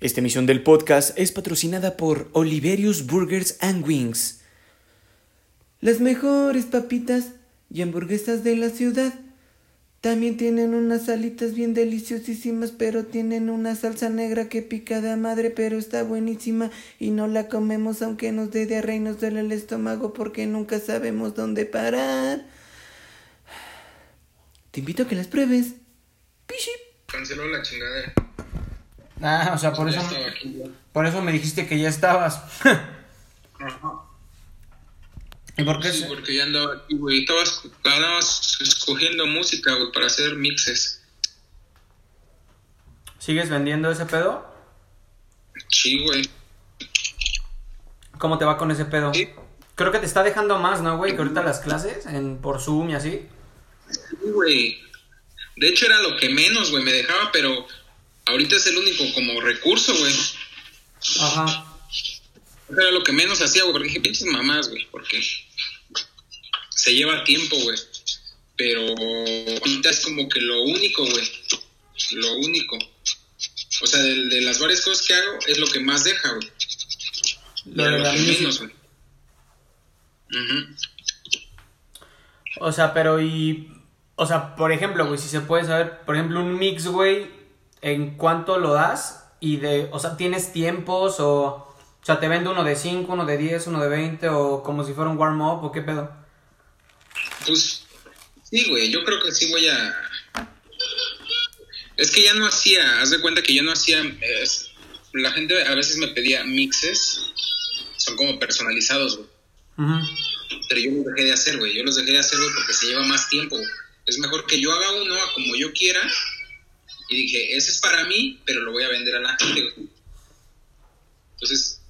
Esta emisión del podcast es patrocinada por Oliverius Burgers and Wings. Las mejores papitas y hamburguesas de la ciudad. También tienen unas alitas bien deliciosísimas, pero tienen una salsa negra que pica de madre, pero está buenísima y no la comemos aunque nos dé diarrea y nos duele el estómago porque nunca sabemos dónde parar. Te invito a que las pruebes. Pishi. Canceló la chingadera. Ah, o sea, por eso, ya. por eso me dijiste que ya estabas. Ajá. ¿Y por qué? Sí, porque ya andaba aquí, güey. Estaba andabas escogiendo música, güey, para hacer mixes. ¿Sigues vendiendo ese pedo? Sí, güey. ¿Cómo te va con ese pedo? Sí. Creo que te está dejando más, ¿no, güey? Que ahorita las clases en, por Zoom y así. Sí, güey. De hecho, era lo que menos, güey, me dejaba, pero ahorita es el único como recurso, güey. Ajá. Era lo que menos hacía, güey, porque dije, pinches mamás, güey, porque se lleva tiempo, güey. Pero ahorita es como que lo único, güey. Lo único. O sea, de, de las varias cosas que hago, es lo que más deja, güey. Lo de la menos, güey. Ujú. O sea, pero y... O sea, por ejemplo, güey, si se puede saber, por ejemplo, un mix, güey, ¿en cuánto lo das? Y de, o sea, ¿tienes tiempos o... O sea, ¿te vende uno de 5, uno de 10, uno de 20 o como si fuera un warm-up o qué pedo? Pues sí, güey, yo creo que sí voy a... Es que ya no hacía, haz de cuenta que yo no hacía... es- La gente a veces me pedía mixes, son como personalizados, güey. Pero yo los dejé de hacer, güey. Yo los dejé de hacer, güey, porque se lleva más tiempo. Es mejor que yo haga uno a como yo quiera. Y dije, ese es para mí, pero lo voy a vender a la gente, güey. Entonces,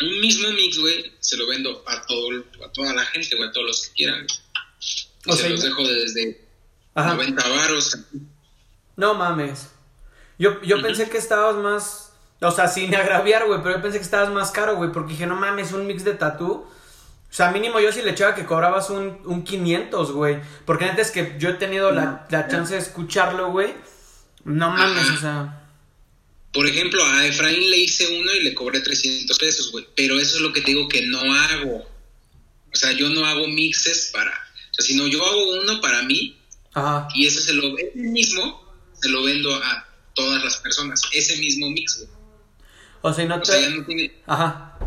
un mismo mix, güey, se lo vendo a, todo, a toda la gente, güey, a todos los que quieran. güey. O se sea, los dejo desde Ajá. 90 varos. No mames. Yo, yo pensé que estabas más. O sea, sin agraviar, güey, pero yo pensé que estabas más caro, güey, porque dije, no mames, un mix de tatú. O sea, mínimo yo sí le echaba que cobrabas un, un 500, güey. Porque antes que yo he tenido la, la chance de escucharlo, güey. No mames, Ajá. o sea. Por ejemplo, a Efraín le hice uno y le cobré 300 pesos, güey. Pero eso es lo que te digo que no hago. O sea, yo no hago mixes para... O sea, sino yo hago uno para mí Ajá. y ese se lo ese mismo se lo vendo a todas las personas ese mismo mix güey. O sea, o ya no tiene Ajá.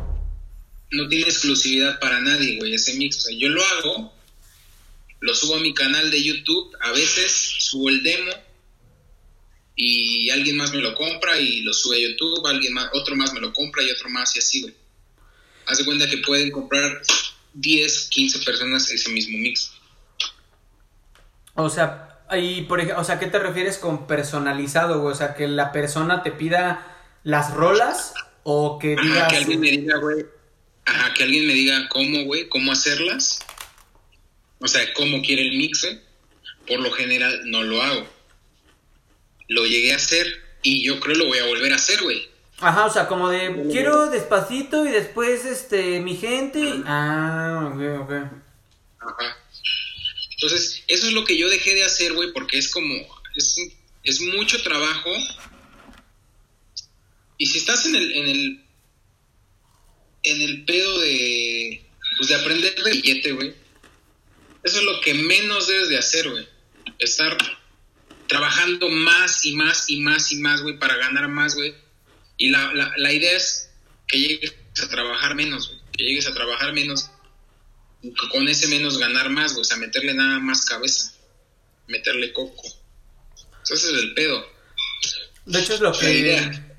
no tiene exclusividad para nadie güey ese mix o sea, yo lo hago lo subo a mi canal de YouTube a veces subo el demo y alguien más me lo compra y lo sube a YouTube alguien más otro más me lo compra y otro más y así güey haz de cuenta que pueden comprar 10 15 personas ese mismo mix O sea, ahí, por o sea, ¿qué te refieres con personalizado, güey? O sea, que la persona te pida las rolas o que Ajá, diga que alguien me diga, güey. Ajá, que alguien me diga cómo, güey, cómo hacerlas. O sea, cómo quiere el mix, güey. Por lo general no lo hago. Lo llegué a hacer y yo creo lo voy a volver a hacer, güey. Ajá, o sea, como de quiero despacito y después este mi gente. Ah, ok, ok. Ajá. Entonces, eso es lo que yo dejé de hacer, güey, porque es como, es, es mucho trabajo. Y si estás en el, en el, en el pedo de, pues de aprender de billete, güey, eso es lo que menos debes de hacer, güey. Estar trabajando más y más y más y más, güey, para ganar más, güey. Y la, la, la idea es que llegues a trabajar menos, güey. Que llegues a trabajar menos y con ese menos ganar más, güey. O sea, meterle nada más cabeza. Meterle coco. Entonces es el pedo. De hecho es lo que idea.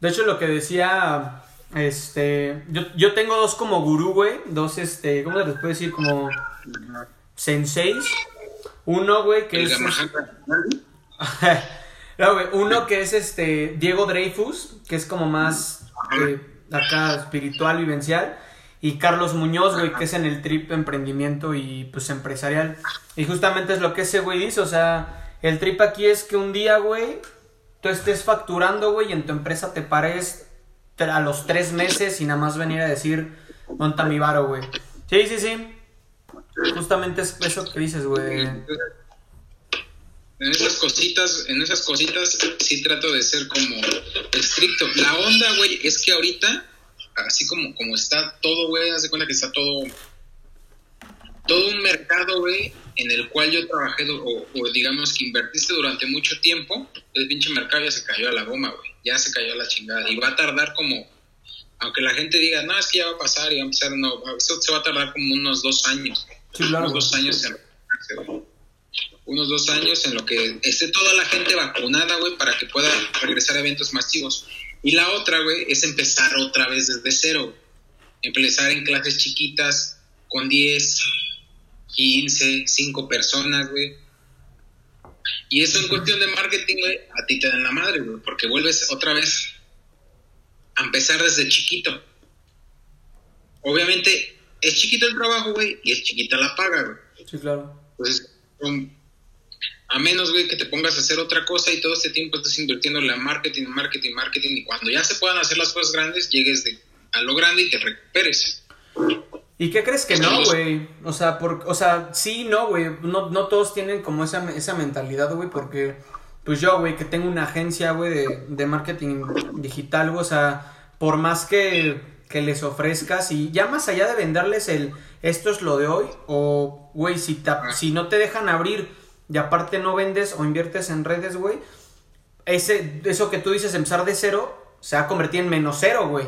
De hecho lo que decía este yo, yo tengo dos como gurú, güey, dos este, ¿cómo se les puede decir? como senseis. Uno, güey, que El es Yamaha. No, güey, uno que es este Diego Dreyfus, que es como más eh, acá espiritual, vivencial. Y Carlos Muñoz, güey, que es en el trip emprendimiento y pues empresarial. Y justamente es lo que ese güey dice, o sea, el trip aquí es que un día, güey, tú estés facturando, güey, y en tu empresa te pares a los tres meses y nada más venir a decir, monta mi varo, güey. Sí, sí, sí. Justamente es eso que dices, güey. En esas cositas, en esas cositas sí trato de ser como estricto. La onda, güey, es que ahorita, así como, como está todo, güey, haz de cuenta que está todo, todo un mercado, güey, en el cual yo trabajé, o, o, digamos que invertiste durante mucho tiempo, el pinche mercado ya se cayó a la goma, güey, ya se cayó a la chingada. Y va a tardar como, aunque la gente diga, no, es que ya va a pasar y va a empezar, no, eso se va a tardar como unos dos años. Sí, dos años en unos dos años en lo que esté toda la gente vacunada, güey, para que pueda regresar a eventos masivos. Y la otra, güey, es empezar otra vez desde cero. Empezar en clases chiquitas con 10, 15, 5 personas, güey. Y eso en cuestión de marketing, güey, a ti te dan la madre, güey, porque vuelves otra vez a empezar desde chiquito. Obviamente, es chiquito el trabajo, güey, y es chiquita la paga, güey. Sí, claro. Entonces, a menos, güey, que te pongas a hacer otra cosa y todo este tiempo estés invirtiendo en la marketing, marketing, marketing, y cuando ya se puedan hacer las cosas grandes, llegues de, a lo grande y te recuperes. ¿Y qué crees que no, güey? O sea, por, o sea, sí, no, güey. No, no todos tienen como esa, esa mentalidad, güey, porque, pues yo, güey, que tengo una agencia, güey, de, de marketing digital, güey, o sea, por más que, que les ofrezcas y ya más allá de venderles el esto es lo de hoy, o, güey, si, si no te dejan abrir y aparte no vendes o inviertes en redes, güey, ese, eso que tú dices, empezar de cero, se va a convertir en menos cero, güey.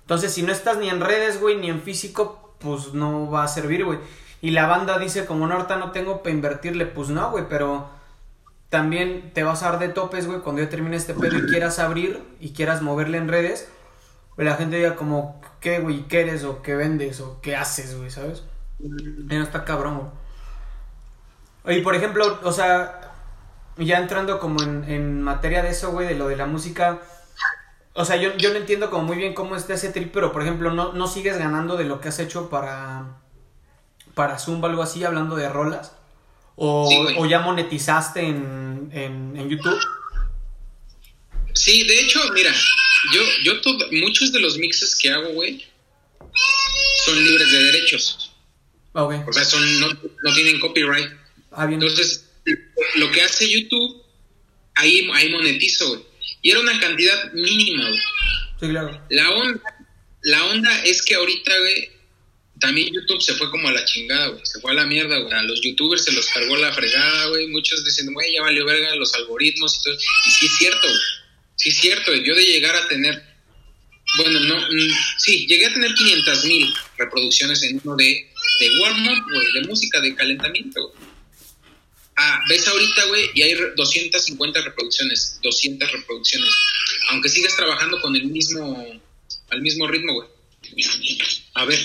Entonces, si no estás ni en redes, güey, ni en físico, pues no va a servir, güey. Y la banda dice, como no, ahorita no tengo para invertirle, pues no, güey, pero también te vas a dar de topes, güey, cuando ya termine este pedo y quieras abrir y quieras moverle en redes, la gente diga como, ¿qué, güey? ¿Qué eres o qué vendes o qué haces, güey? ¿Sabes? Y no está cabrón, güey. Y por ejemplo, o sea, ya entrando como en, materia de eso, güey, de lo de la música. O sea, yo, yo no entiendo como muy bien cómo está ese trip, pero por ejemplo, no, no sigues ganando de lo que has hecho para, para Zumba, algo así, hablando de rolas. O, o ya monetizaste en, en, YouTube. Sí, de hecho, mira, yo, yo muchos de los mixes que hago, güey, son libres de derechos. Okay. O sea, son, no, no tienen copyright. Ah, Entonces, lo que hace YouTube, ahí, ahí monetizo, güey. Y era una cantidad mínima, güey. Sí, claro. La onda, la onda es que ahorita, güey, también YouTube se fue como a la chingada, güey. Se fue a la mierda, güey. A los youtubers se los cargó la fregada, güey. Muchos dicen, güey, ya valió verga los algoritmos y todo. Y sí es cierto, güey. Sí es cierto. Yo de llegar a tener, bueno, no, mm, sí, llegué a tener 500 mil reproducciones en uno de, de warm-up, güey, de música de calentamiento, güey. Ah, ves ahorita, güey, y hay 250 reproducciones, 200 reproducciones. Aunque sigas trabajando con el mismo, al mismo ritmo, güey. A ver,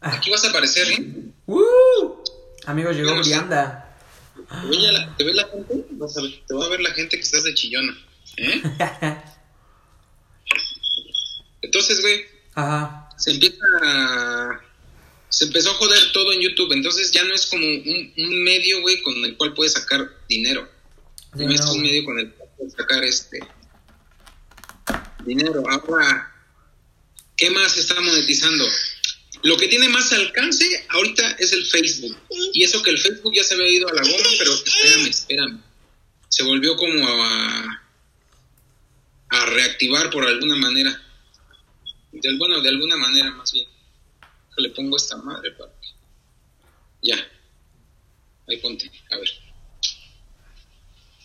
aquí vas a aparecer, ¿eh? ¡Uh! Amigo, llegó Brianda. ¿Te ve la gente? Vas a ver, te va a ver la gente que estás de chillona, ¿eh? Entonces, güey, Ajá. se empieza a se empezó a joder todo en YouTube, entonces ya no es como un, medio, güey, con el cual puedes sacar dinero. no, es un medio con el cual puedes sacar este dinero. Ahora, ¿qué más está monetizando? Lo que tiene más alcance ahorita es el Facebook. Y eso que el Facebook ya se había ido a la goma, pero espérame, espérame. Se volvió como a, a reactivar por alguna manera. Del, bueno, de alguna manera más bien le pongo esta madre, para Ya. Ahí ponte, a ver.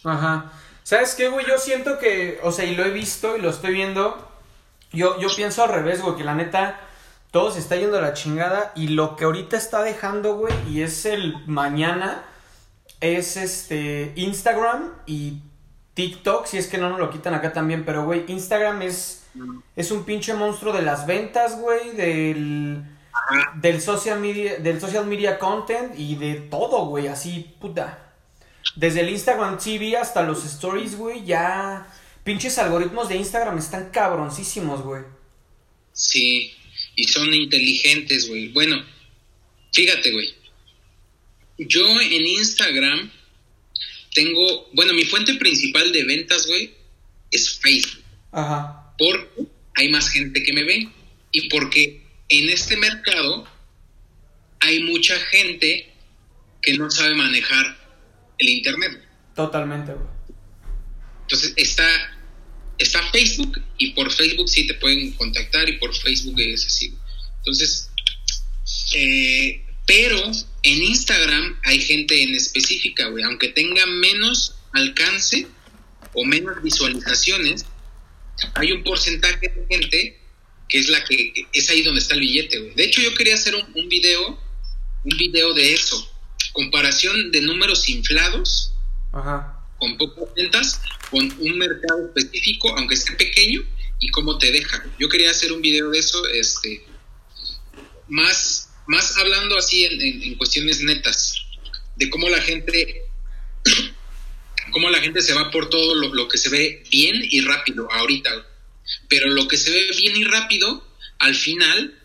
Ajá. ¿Sabes qué, güey? Yo siento que, o sea, y lo he visto y lo estoy viendo. Yo, yo pienso al revés, güey, que la neta todo se está yendo a la chingada y lo que ahorita está dejando, güey, y es el mañana, es este Instagram y TikTok, si es que no nos lo quitan acá también, pero, güey, Instagram es, es un pinche monstruo de las ventas, güey, del del social media, del social media content y de todo, güey, así, puta. Desde el Instagram TV hasta los stories, güey, ya pinches algoritmos de Instagram están cabroncísimos, güey. Sí, y son inteligentes, güey. Bueno, fíjate, güey. Yo en Instagram tengo, bueno, mi fuente principal de ventas, güey, es Facebook. Ajá. Porque hay más gente que me ve y porque en este mercado hay mucha gente que no sabe manejar el Internet. Totalmente, güey. Entonces está, está Facebook y por Facebook sí te pueden contactar y por Facebook es así. Entonces, eh, pero en Instagram hay gente en específica, güey, aunque tenga menos alcance o menos visualizaciones, hay un porcentaje de gente que es la que es ahí donde está el billete, güey. De hecho, yo quería hacer un, un video, un video de eso, comparación de números inflados Ajá. con pocas ventas, con un mercado específico, aunque esté pequeño, y cómo te deja. Yo quería hacer un video de eso, este, más, más hablando así en, en- en cuestiones netas, de cómo la gente, cómo la gente se va por todo lo, lo que se ve bien y rápido ahorita, pero lo que se ve bien y rápido, al final,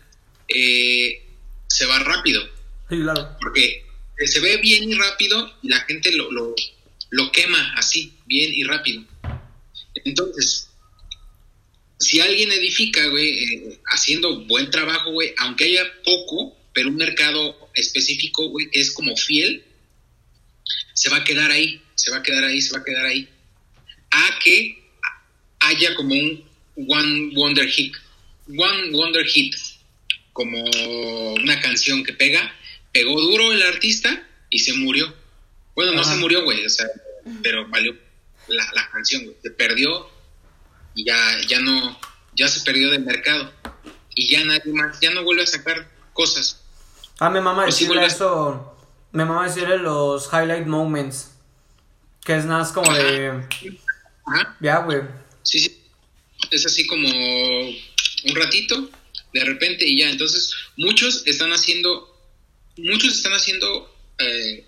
eh, se va rápido Sí, claro. porque se ve bien y rápido y la gente lo, lo, lo quema así, bien y rápido. Entonces, si alguien edifica, güey, eh, haciendo buen trabajo, güey, aunque haya poco, pero un mercado específico, güey, que es como fiel, se va a quedar ahí, se va a quedar ahí, se va a quedar ahí. A que haya como un One Wonder Hit, One Wonder Hit, como una canción que pega, pegó duro el artista y se murió. Bueno, no Ajá. se murió, güey, o sea, pero valió la, la canción, güey. Se perdió y ya, ya no, ya se perdió del mercado. Y ya nadie más, ya no vuelve a sacar cosas. Ah, me mama Pues decirle eso. Me mama decirle los highlight moments. Que es nada más como de. Ajá, Ya, güey. sí, sí. Es así como un ratito, de repente y ya. Entonces, muchos están haciendo, muchos están haciendo eh,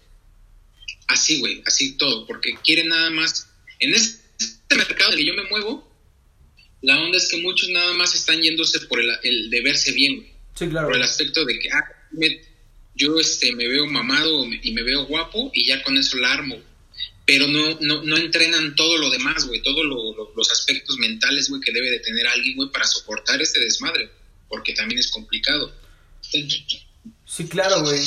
así, güey, así todo, porque quieren nada más. En este mercado en el que yo me muevo, la onda es que muchos nada más están yéndose por el, el de verse bien, güey. Sí, claro. Por el aspecto de que, ah, me- yo este, me veo mamado y me veo guapo y ya con eso la armo. Pero no, no, no entrenan todo lo demás, güey, todos lo- lo- los aspectos mentales, güey, que debe de tener alguien, güey, para soportar este desmadre, porque también es complicado. Sí, claro, güey.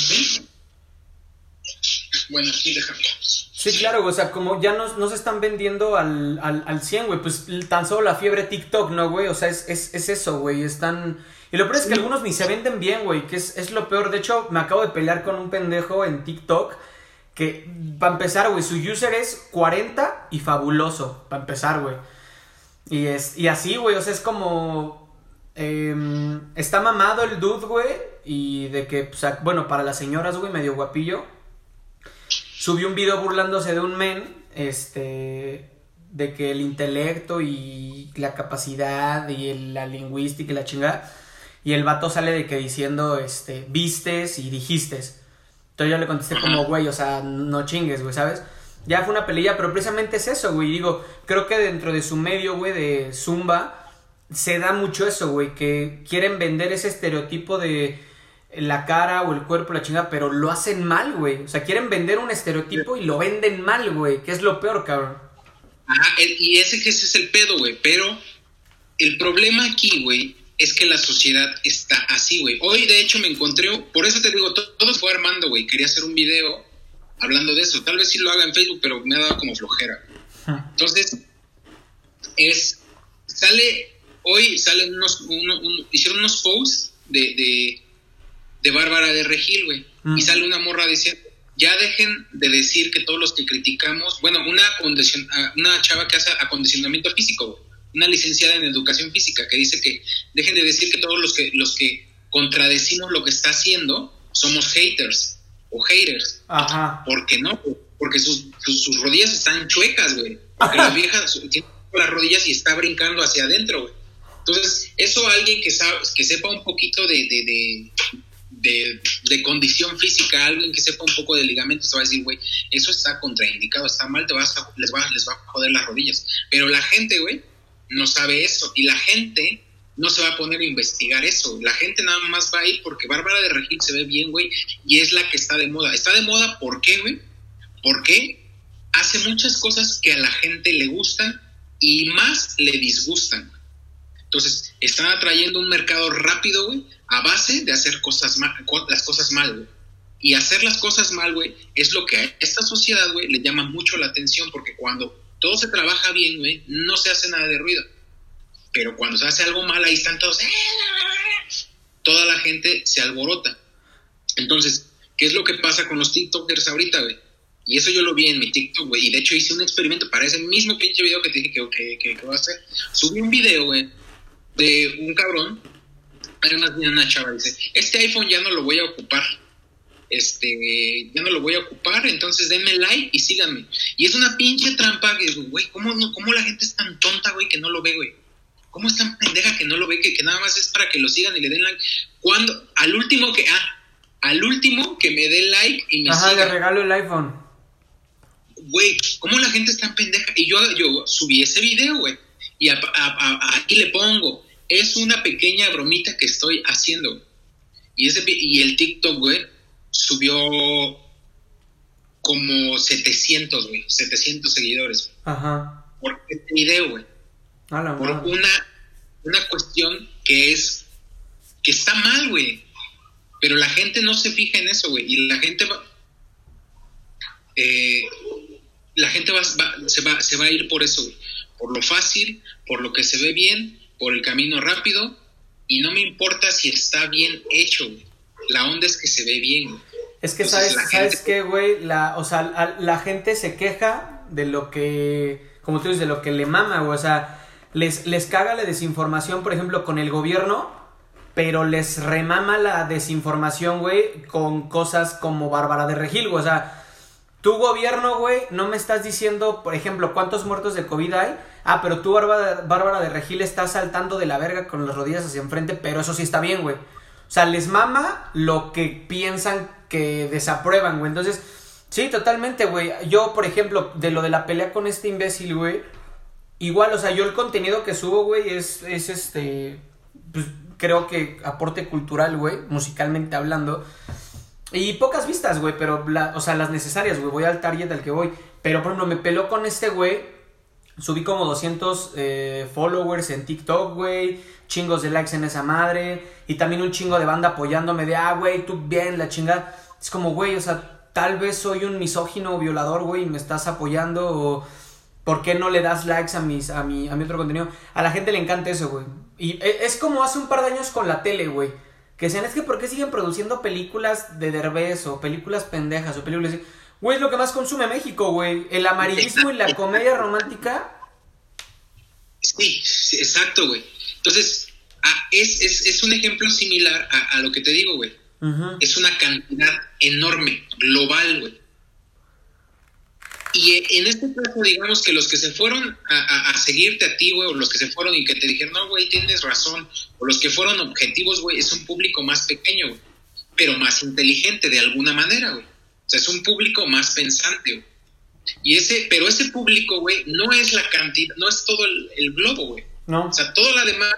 Bueno, aquí déjame. Sí, claro, güey. O sea, como ya no, no se están vendiendo al, al, al 100, güey. Pues tan solo la fiebre TikTok, ¿no, güey? O sea, es, es, es eso, güey. Están. Y lo peor es que algunos ni se venden bien, güey. Que es, es lo peor. De hecho, me acabo de pelear con un pendejo en TikTok. Que, para empezar, güey, su user es 40 y fabuloso. Para empezar, güey. Y, es, y así, güey. O sea, es como. em, está mamado el dude, güey. Y de que, o sea, bueno, para las señoras, güey, medio guapillo subió un video burlándose de un men, este, de que el intelecto y la capacidad y el- la lingüística y la chingada, y el vato sale de que diciendo, este, vistes y dijistes. Entonces yo le contesté como, güey, o sea, no chingues, güey, ¿sabes? Ya fue una pelea, pero precisamente es eso, güey. Digo, creo que dentro de su medio, güey, de Zumba, se da mucho eso, güey, que quieren vender ese estereotipo de la cara o el cuerpo, la chingada, pero lo hacen mal, güey. O sea, quieren vender un estereotipo y lo venden mal, güey, que es lo peor, cabrón. Ajá, y ese que ese es el pedo, güey. Pero el problema aquí, güey, es que la sociedad está así, güey. Hoy, de hecho, me encontré, por eso te digo, to- todo fue armando, güey. Quería hacer un video hablando de eso. Tal vez sí lo haga en Facebook, pero me ha dado como flojera. Entonces, es, sale, hoy salen unos, uno- un- hicieron unos posts de, de, de Bárbara de Regil, güey. Mm. Y sale una morra diciendo, ya dejen de decir que todos los que criticamos, bueno, una, una chava que hace acondicionamiento físico, güey, una licenciada en educación física, que dice que dejen de decir que todos los que, los que contradecimos lo que está haciendo somos haters o haters. Ajá. ¿Por qué no? Porque sus, sus, sus rodillas están chuecas, güey. Porque la vieja tiene las rodillas y está brincando hacia adentro, güey. Entonces, eso alguien que, sabe, que sepa un poquito de, de, de, de- de condición física, alguien que sepa un poco de ligamentos, te va a decir, güey, eso está contraindicado, está mal, te vas a- les, va, les va a joder las rodillas. Pero la gente, güey, no sabe eso. Y la gente no se va a poner a investigar eso. La gente nada más va a ir porque Bárbara de Regil se ve bien, güey, y es la que está de moda. Está de moda, ¿por qué, güey? Porque hace muchas cosas que a la gente le gustan y más le disgustan. Entonces, están atrayendo un mercado rápido, güey, a base de hacer cosas mal, las cosas mal, güey. Y hacer las cosas mal, güey, es lo que a esta sociedad, güey, le llama mucho la atención porque cuando todo se trabaja bien, güey, no se hace nada de ruido. Pero cuando se hace algo mal, ahí están todos. Toda la gente se alborota. Entonces, ¿qué es lo que pasa con los TikTokers ahorita, güey? Y eso yo lo vi en mi TikTok, güey. Y de hecho hice un experimento para ese mismo pinche video que te dije que, voy a hacer. Subí un video, güey, de un cabrón. Hay una, una chava dice, este iPhone ya no lo voy a ocupar. Este, ya no lo voy a ocupar, entonces denme like y síganme. Y es una pinche trampa que, güey, ¿cómo, no, ¿cómo la gente es tan tonta, güey, que no lo ve, güey? ¿Cómo es tan pendeja que no lo ve, que, que nada más es para que lo sigan y le den like? Cuando, al último que, ah, al último que me dé like y me Ajá, le regalo el iPhone güey, ¿cómo la gente está pendeja? Y yo, yo subí ese video, güey, y aquí le pongo, es una pequeña bromita que estoy haciendo. Y, ese, y el TikTok, güey, subió como 700, güey, 700 seguidores. Ajá. Por este video, güey. por una, una cuestión que es, que está mal, güey. Pero la gente no se fija en eso, güey. Y la gente va... Eh, la gente va, se, va, se va a ir por eso, por lo fácil, por lo que se ve bien, por el camino rápido, y no me importa si está bien hecho, La onda es que se ve bien. Es que sabes, ¿sabes qué, güey? La, o sea, la, gente se queja de lo que, como tú dices, de lo que le mama, güey. O sea, les, les caga la desinformación, por ejemplo, con el gobierno, pero les remama la desinformación, güey, con cosas como Bárbara de Regil, güey. O sea, tu gobierno, güey, no me estás diciendo, por ejemplo, cuántos muertos de COVID hay. Ah, pero tú, Bárbara, de Regil, estás saltando de la verga con las rodillas hacia enfrente, pero eso sí está bien, güey. O sea, les mama lo que piensan que desaprueban, güey. Entonces, sí, totalmente, güey. Yo, por ejemplo, de lo de la pelea con este imbécil, güey. Igual, o sea, yo el contenido que subo, güey, es, es este. Pues creo que aporte cultural, güey, musicalmente hablando. Y pocas vistas, güey, pero, o sea, las necesarias, güey. Voy al target al que voy. Pero, por ejemplo, me peló con este güey. Subí como 200 eh, followers en TikTok, güey. Chingos de likes en esa madre. Y también un chingo de banda apoyándome de, ah, güey, tú bien, la chingada. Es como, güey, o sea, tal vez soy un misógino o violador, güey, y me estás apoyando. O, ¿por qué no le das likes a, mis, a, mi, a mi otro contenido? A la gente le encanta eso, güey. Y e, es como hace un par de años con la tele, güey que sean, es que ¿por qué siguen produciendo películas de Derbez o películas pendejas o películas así? Güey, es lo que más consume México, güey. El amarillismo y la comedia romántica. Sí, exacto, güey. Entonces, ah, es, es, es, un ejemplo similar a, a lo que te digo, güey. Es una cantidad enorme, global, güey. Y en este caso, digamos que los que se fueron a, seguirte a ti, güey, o los que se fueron y que te dijeron, no, güey, tienes razón, o los que fueron objetivos, güey, es un público más pequeño, güey, pero más inteligente de alguna manera, güey. O sea, es un público más pensante, güey. Y ese, pero ese público, güey, no es la cantidad, no es todo el, globo, güey. No. O sea, todo lo demás,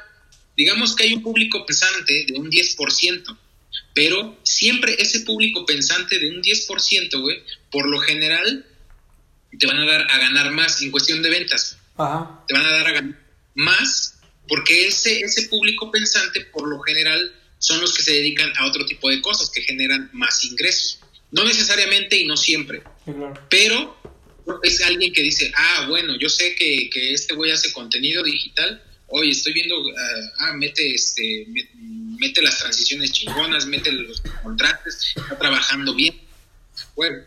digamos que hay un público pensante de un 10%, pero siempre ese público pensante de un 10%, güey, por lo general te van a dar a ganar más en cuestión de ventas. Ajá. Te van a dar a ganar más porque ese, ese público pensante por lo general son los que se dedican a otro tipo de cosas que generan más ingresos. No necesariamente y no siempre, pero es alguien que dice, ah, bueno, yo sé que, que este güey hace contenido digital, oye, estoy viendo, ah, ah mete, este, mete las transiciones chingonas, mete los contratos, está trabajando bien. Bueno,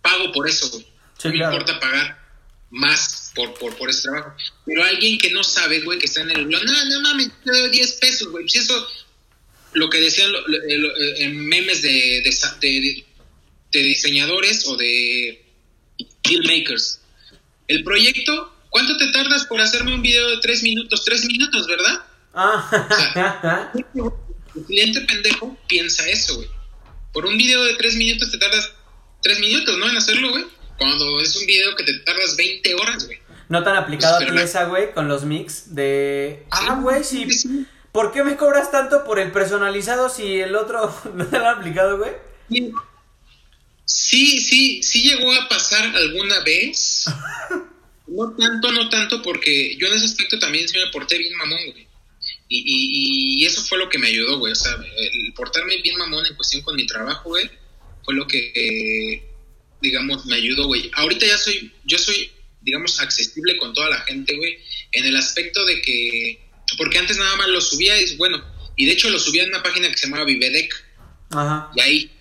pago por eso, güey no me importa pagar más por, por, por ese trabajo. Pero alguien que no sabe, güey, que está en el no, no mames, te doy 10 pesos, güey. Si eso, lo que decían en memes de, de, de, diseñadores o de filmmakers. El proyecto, ¿cuánto te tardas por hacerme un video de 3 minutos? 3 minutos, ¿verdad? Ah. el cliente pendejo piensa eso, güey. Por un video de 3 minutos te tardas 3 minutos, ¿no? En hacerlo, güey. Cuando es un video que te tardas 20 horas, güey. ¿No tan aplicado a esa, güey, con los mix de... Ah, güey, sí. ¿Por qué me cobras tanto por el personalizado si el otro no te lo ha aplicado, güey? Sí, sí, sí llegó a pasar alguna vez. no tanto, no tanto, porque yo en ese aspecto también me porté bien mamón, güey. Y, y, y, eso fue lo que me ayudó, güey. O sea, el portarme bien mamón en cuestión con mi trabajo, güey, fue lo que, eh, digamos, me ayudó, güey. Ahorita ya soy, yo soy, digamos, accesible con toda la gente, güey, en el aspecto de que, porque antes nada más lo subía y, bueno, y de hecho lo subía en una página que se llamaba Vivedec. Ajá. Y ahí,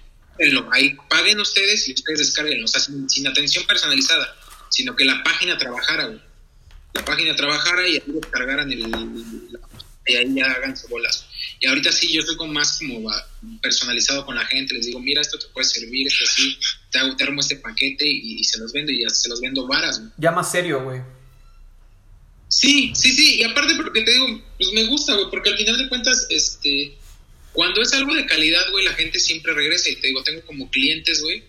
ahí paguen ustedes y ustedes descarguenlo, o sea, sin, sin atención personalizada, sino que la página trabajara, güey. La página trabajara y ahí descargaran el, y ahí ya hagan su bolas. Y ahorita sí, yo soy como más como va, personalizado con la gente, les digo, mira, esto te puede servir, esto así, te, hago, te armo este paquete y, y se los vendo y ya se los vendo varas, güey. Ya más serio, güey. Sí, sí, sí, y aparte porque te digo, pues me gusta, güey, porque al final de cuentas, este, cuando es algo de calidad, güey, la gente siempre regresa y te digo, tengo como clientes, güey,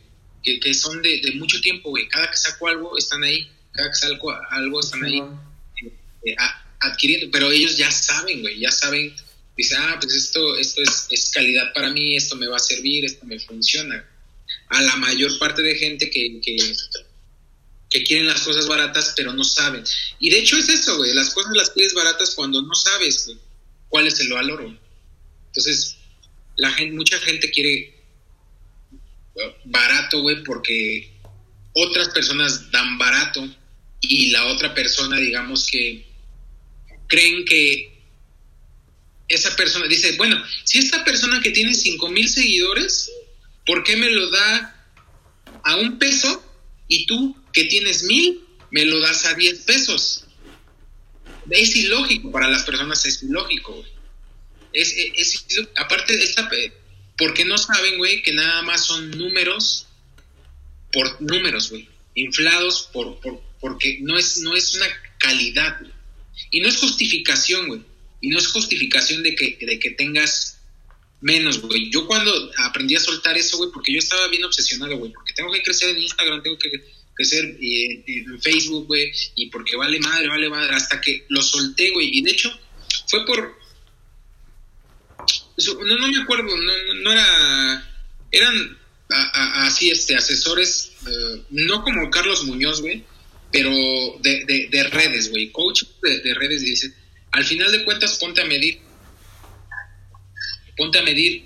que, que son de, de mucho tiempo, güey, cada que saco algo están ahí, cada que saco algo están ahí eh, a- adquiriendo, pero ellos ya saben, güey, ya saben, dice, ah, pues esto, esto es, es calidad para mí, esto me va a servir, esto me funciona. A la mayor parte de gente que, que, que quieren las cosas baratas, pero no saben. Y de hecho es eso, güey, las cosas las quieres baratas cuando no sabes cuál es el valor. Entonces, la gente, mucha gente quiere eh, barato, güey, porque otras personas dan barato y la otra persona, digamos que creen que esa persona dice, bueno, si esta persona que tiene cinco mil seguidores, ¿por qué me lo da a un peso y tú que tienes mil me lo das a 10 pesos? Es ilógico para las personas, es ilógico. Es, es, es aparte, esta, pe- porque no saben, güey, que nada más son números por números, güey, inflados por, por, porque no es, no es una calidad, güey. Y no es justificación, güey. Y no es justificación de que, de que tengas menos, güey. Yo cuando aprendí a soltar eso, güey, porque yo estaba bien obsesionado, güey, porque tengo que crecer en Instagram, tengo que crecer eh, en Facebook, güey, y porque vale madre, vale madre, hasta que lo solté, güey. Y de hecho, fue por... No, no me acuerdo, no, no, era... Eran así, este, asesores, eh, no como Carlos Muñoz, güey, pero de, de, de redes, güey, coach de, de redes, dice, al final de cuentas ponte a medir, ponte a medir,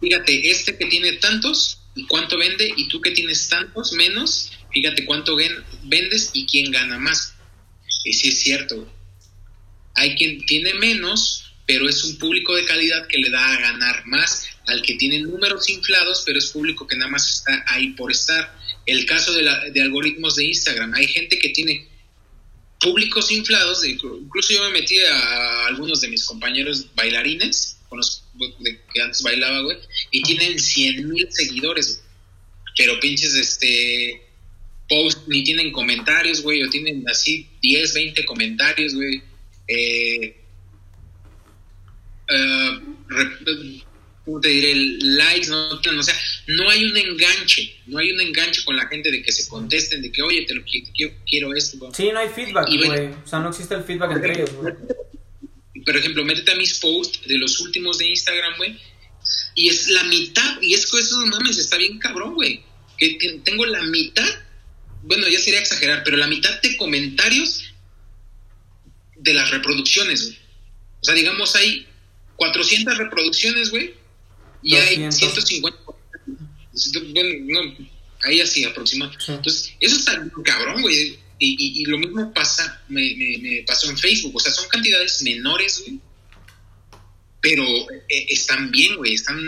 fíjate, este que tiene tantos, y cuánto vende, y tú que tienes tantos menos, fíjate cuánto vendes y quién gana más. Y sí es cierto, hay quien tiene menos, pero es un público de calidad que le da a ganar más al que tiene números inflados, pero es público que nada más está ahí por estar. El caso de, la- de algoritmos de Instagram, hay gente que tiene públicos inflados, incluso yo me metí a algunos de mis compañeros bailarines, con los que antes bailaba, güey, y tienen 100 mil seguidores, güey. pero pinches, este, post, ni tienen comentarios, güey, o tienen así 10, 20 comentarios, güey. Eh, eh, re- ¿cómo te diré? Likes, no, o sea, no hay un enganche, no hay un enganche con la gente de que se contesten, de que, oye, te lo qui- quiero, quiero esto. Sí, no hay feedback, güey. O sea, no existe el feedback entre ellos, güey. Por ejemplo, métete a mis posts de los últimos de Instagram, güey, y es la mitad, y es que eso, mames, está bien cabrón, güey. Que, que tengo la mitad, bueno, ya sería exagerar, pero la mitad de comentarios de las reproducciones, güey. O sea, digamos, hay 400 reproducciones, güey, y hay 200. 150. Bueno, no, ahí así aproximadamente. Sí. Entonces, eso está cabrón, güey. Y, y- y lo mismo pasa, me, me- me pasó en Facebook. O sea, son cantidades menores, güey. Pero eh, están bien, güey. Están,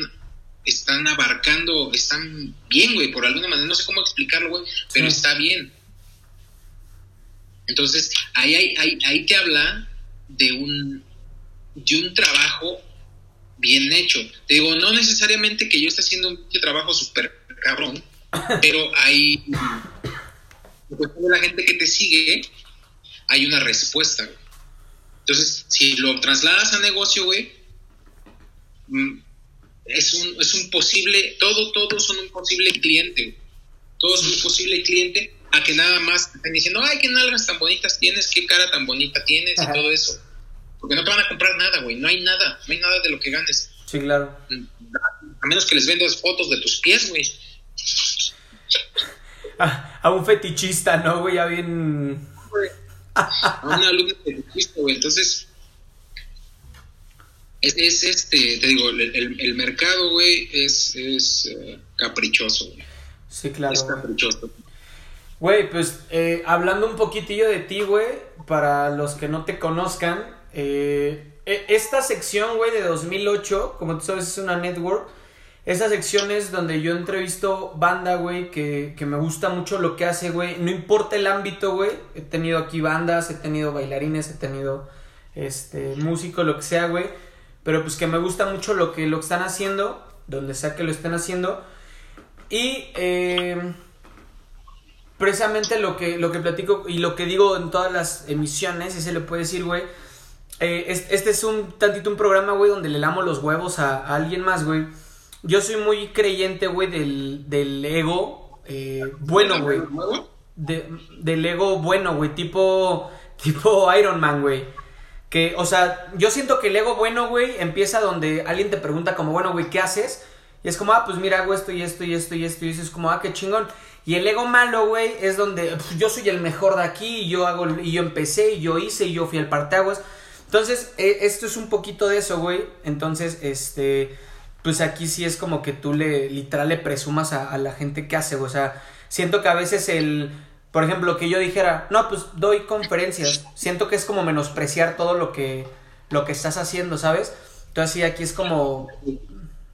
están abarcando, están bien, güey. Por alguna manera, no sé cómo explicarlo, güey. Pero Sí. está bien. Entonces, ahí, ahí, ahí, ahí te habla de un, de un trabajo bien hecho. Te digo, no necesariamente que yo esté haciendo un trabajo súper cabrón, pero hay, de la gente que te sigue, hay una respuesta, güey. Entonces, si lo trasladas a negocio, güey, mm, es un, es un posible, todo, todos son un posible cliente, güey. Todos son un posible cliente a que nada más te estén diciendo, ay, qué nalgas tan bonitas tienes, qué cara tan bonita tienes Ajá. y todo eso. Porque no te van a comprar nada, güey. No hay nada, no hay nada de lo que ganes. Sí, claro. A menos que les vendas fotos de tus pies, güey. A, a un fetichista, ¿no, güey? Ya bien. A un alumno de Cristo, güey. Entonces, es, es este, te digo, el, el mercado, güey, es, es eh, caprichoso, güey. Sí, claro. Es caprichoso. Güey, pues eh, hablando un poquitillo de ti, güey, para los que no te conozcan, eh, e, esta sección, güey, de 2008, como tú sabes, es una network. Esa sección es donde yo entrevisto banda, güey, que, que me gusta mucho lo que hace, güey. No importa el ámbito, güey. He tenido aquí bandas, he tenido bailarines, he tenido este músicos, lo que sea, güey. Pero pues que me gusta mucho lo que lo están haciendo, donde sea que lo estén haciendo. Y eh, precisamente lo que, lo que platico y lo que digo en todas las emisiones, y se le puede decir, güey. Eh, es- este es un tantito un programa, güey, donde le lamo los huevos a, alguien más, güey. Yo soy muy creyente, güey, del, del ego eh, bueno, güey. De- del ego bueno, güey, tipo, tipo Iron Man, güey. Que, o sea, yo siento que el ego bueno, güey, empieza donde alguien te pregunta como, bueno, güey, ¿qué haces? Y es como, ah, pues mira, hago esto y esto y esto y esto. Y dices como, ah, qué chingón. Y el ego malo, güey, es donde "Pf, yo soy el mejor de aquí y yo hago, y yo empecé y yo hice y yo fui el parteaguas. Entonces, eh, esto es un poquito de eso, güey. Entonces, este, pues aquí sí es como que tú le, literal, le presumas a, a la gente que hace, güey. O sea, siento que a veces el, por ejemplo, que yo dijera, no, pues doy conferencias. Siento que es como menospreciar todo lo que, lo que estás haciendo, ¿sabes? Entonces, sí, aquí es como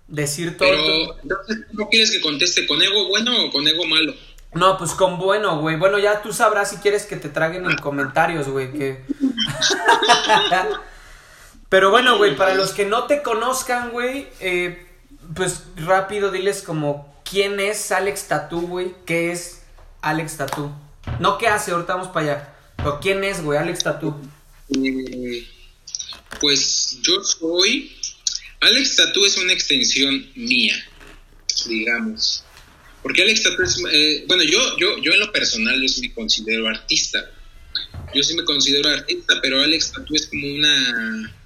decir todo. Pero, ¿no quieres que conteste con ego bueno o con ego malo? No, pues con bueno, güey. Bueno, ya tú sabrás si quieres que te traguen en comentarios, güey. Que... Pero bueno, güey, para los que no te conozcan, güey, eh, pues rápido diles como quién es Alex Tatú, güey. ¿Qué es Alex Tatú? No qué hace, ahorita vamos para allá. Pero quién es, güey, Alex Tatú. Eh, pues yo soy. Alex Tatú es una extensión mía, digamos. Porque Alex Tatú es. eh, bueno, yo, yo, yo en lo personal, yo sí me considero artista. Yo sí me considero artista, pero Alex Tatú es como una.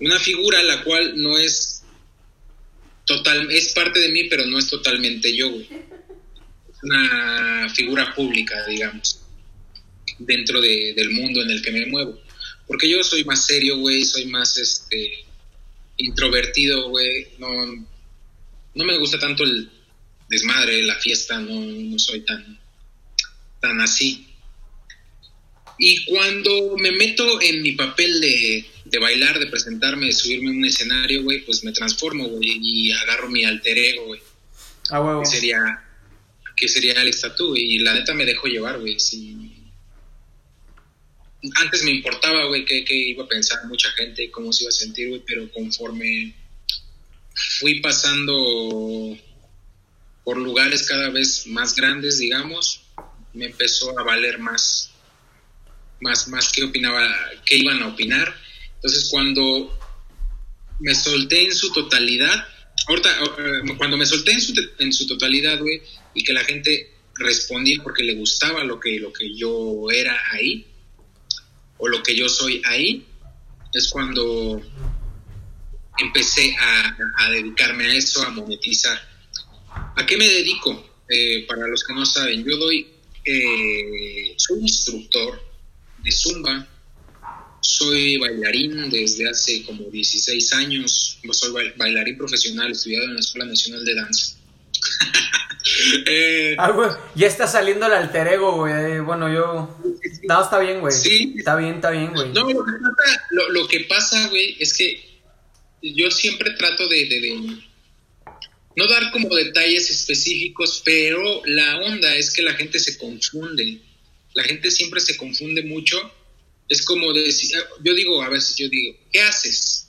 Una figura la cual no es. Total, es parte de mí, pero no es totalmente yo, güey. Es una figura pública, digamos dentro de- del mundo en el que me muevo. Porque yo soy más serio, güey, soy más este introvertido, güey. No, no me gusta tanto el desmadre, la fiesta, no, no soy tan, tan así. Y cuando me meto en mi papel de, de bailar, de presentarme, de subirme a un escenario, güey, pues me transformo, güey, y agarro mi alter ego, güey A huevo. que sería que sería Alex y la neta me dejo llevar güey sí. antes me importaba güey qué, qué iba a pensar mucha gente cómo se iba a sentir güey pero conforme fui pasando por lugares cada vez más grandes digamos me empezó a valer más más más qué opinaba qué iban a opinar entonces cuando me solté en su totalidad ahorita eh, cuando me solté en su, en su totalidad, güey, y que la gente respondía porque le gustaba lo que, lo que yo era ahí, o lo que yo soy ahí, es cuando empecé a, a dedicarme a eso, a monetizar. ¿A qué me dedico? Eh, para los que no saben, yo doy, eh, soy instructor de Zumba, soy bailarín desde hace como 16 años. Soy ba- bailarín profesional, estudiado en la Escuela Nacional de Danza. Eh, Ah, güey, ya está saliendo el alter ego, güey. Bueno, yo. No, está bien, güey. Sí. Está bien, está bien, güey. no, lo que, pasa, lo, lo que pasa, güey, es que yo siempre trato de, de- de no dar como detalles específicos, pero la onda es que la gente se confunde. La gente siempre se confunde mucho. Es como decir, yo digo, a veces yo digo, ¿qué haces?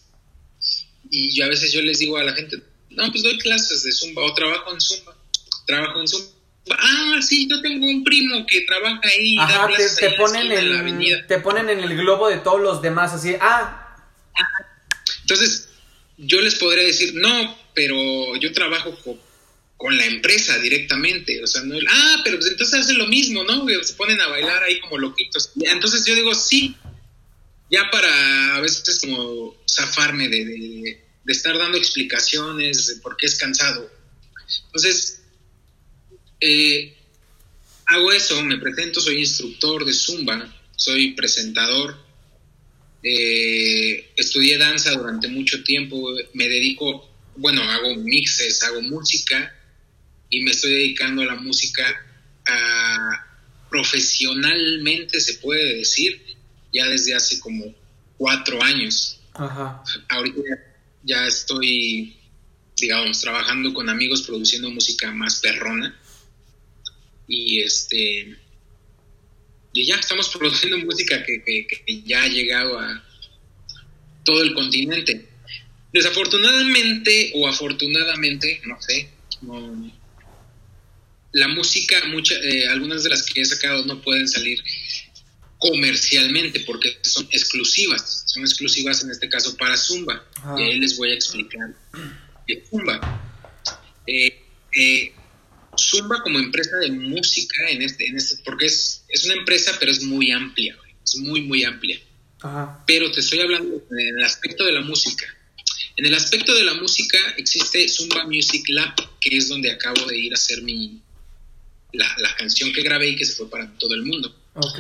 Y yo a veces yo les digo a la gente, no, pues doy clases de Zumba o trabajo en Zumba. Trabajo en Zumba. Ah, sí, yo tengo un primo que trabaja ahí. da Ajá, te, ahí en la ponen avenida. te ponen en el globo de todos los demás, así. Ah, Entonces, yo les podría decir, no, pero yo trabajo co- con la empresa directamente. O sea, no, ah, pero pues entonces hacen lo mismo, ¿no? Se ponen a bailar ahí como loquitos. Entonces yo digo, sí, ya para a veces como zafarme de, de- de estar dando explicaciones de por qué es cansado. Entonces, eh, hago eso, me presento, soy instructor de Zumba, soy presentador. Eh, estudié danza durante mucho tiempo, me dedico, bueno, hago mixes, hago música y me estoy dedicando a la música profesionalmente, se puede decir, ya desde hace como cuatro años. Ajá. Ahorita ya estoy, digamos, trabajando con amigos produciendo música más perrona. Y este. Y ya estamos produciendo música que, que ya ha llegado a todo el continente. Desafortunadamente o afortunadamente, no sé, la música, mucha, eh, algunas de las que he sacado no pueden salir comercialmente porque son exclusivas, son exclusivas en este caso para Zumba. Y ahí les voy a explicar Zumba. Eh, eh, Zumba como empresa de música, en este, en este, porque es, es una empresa pero es muy amplia, es muy, muy amplia. Pero te estoy hablando en el aspecto de la música. En el aspecto de la música existe Zumba Music Lab, que es donde acabo de ir a hacer mi la, canción que grabé y que se fue para todo el mundo.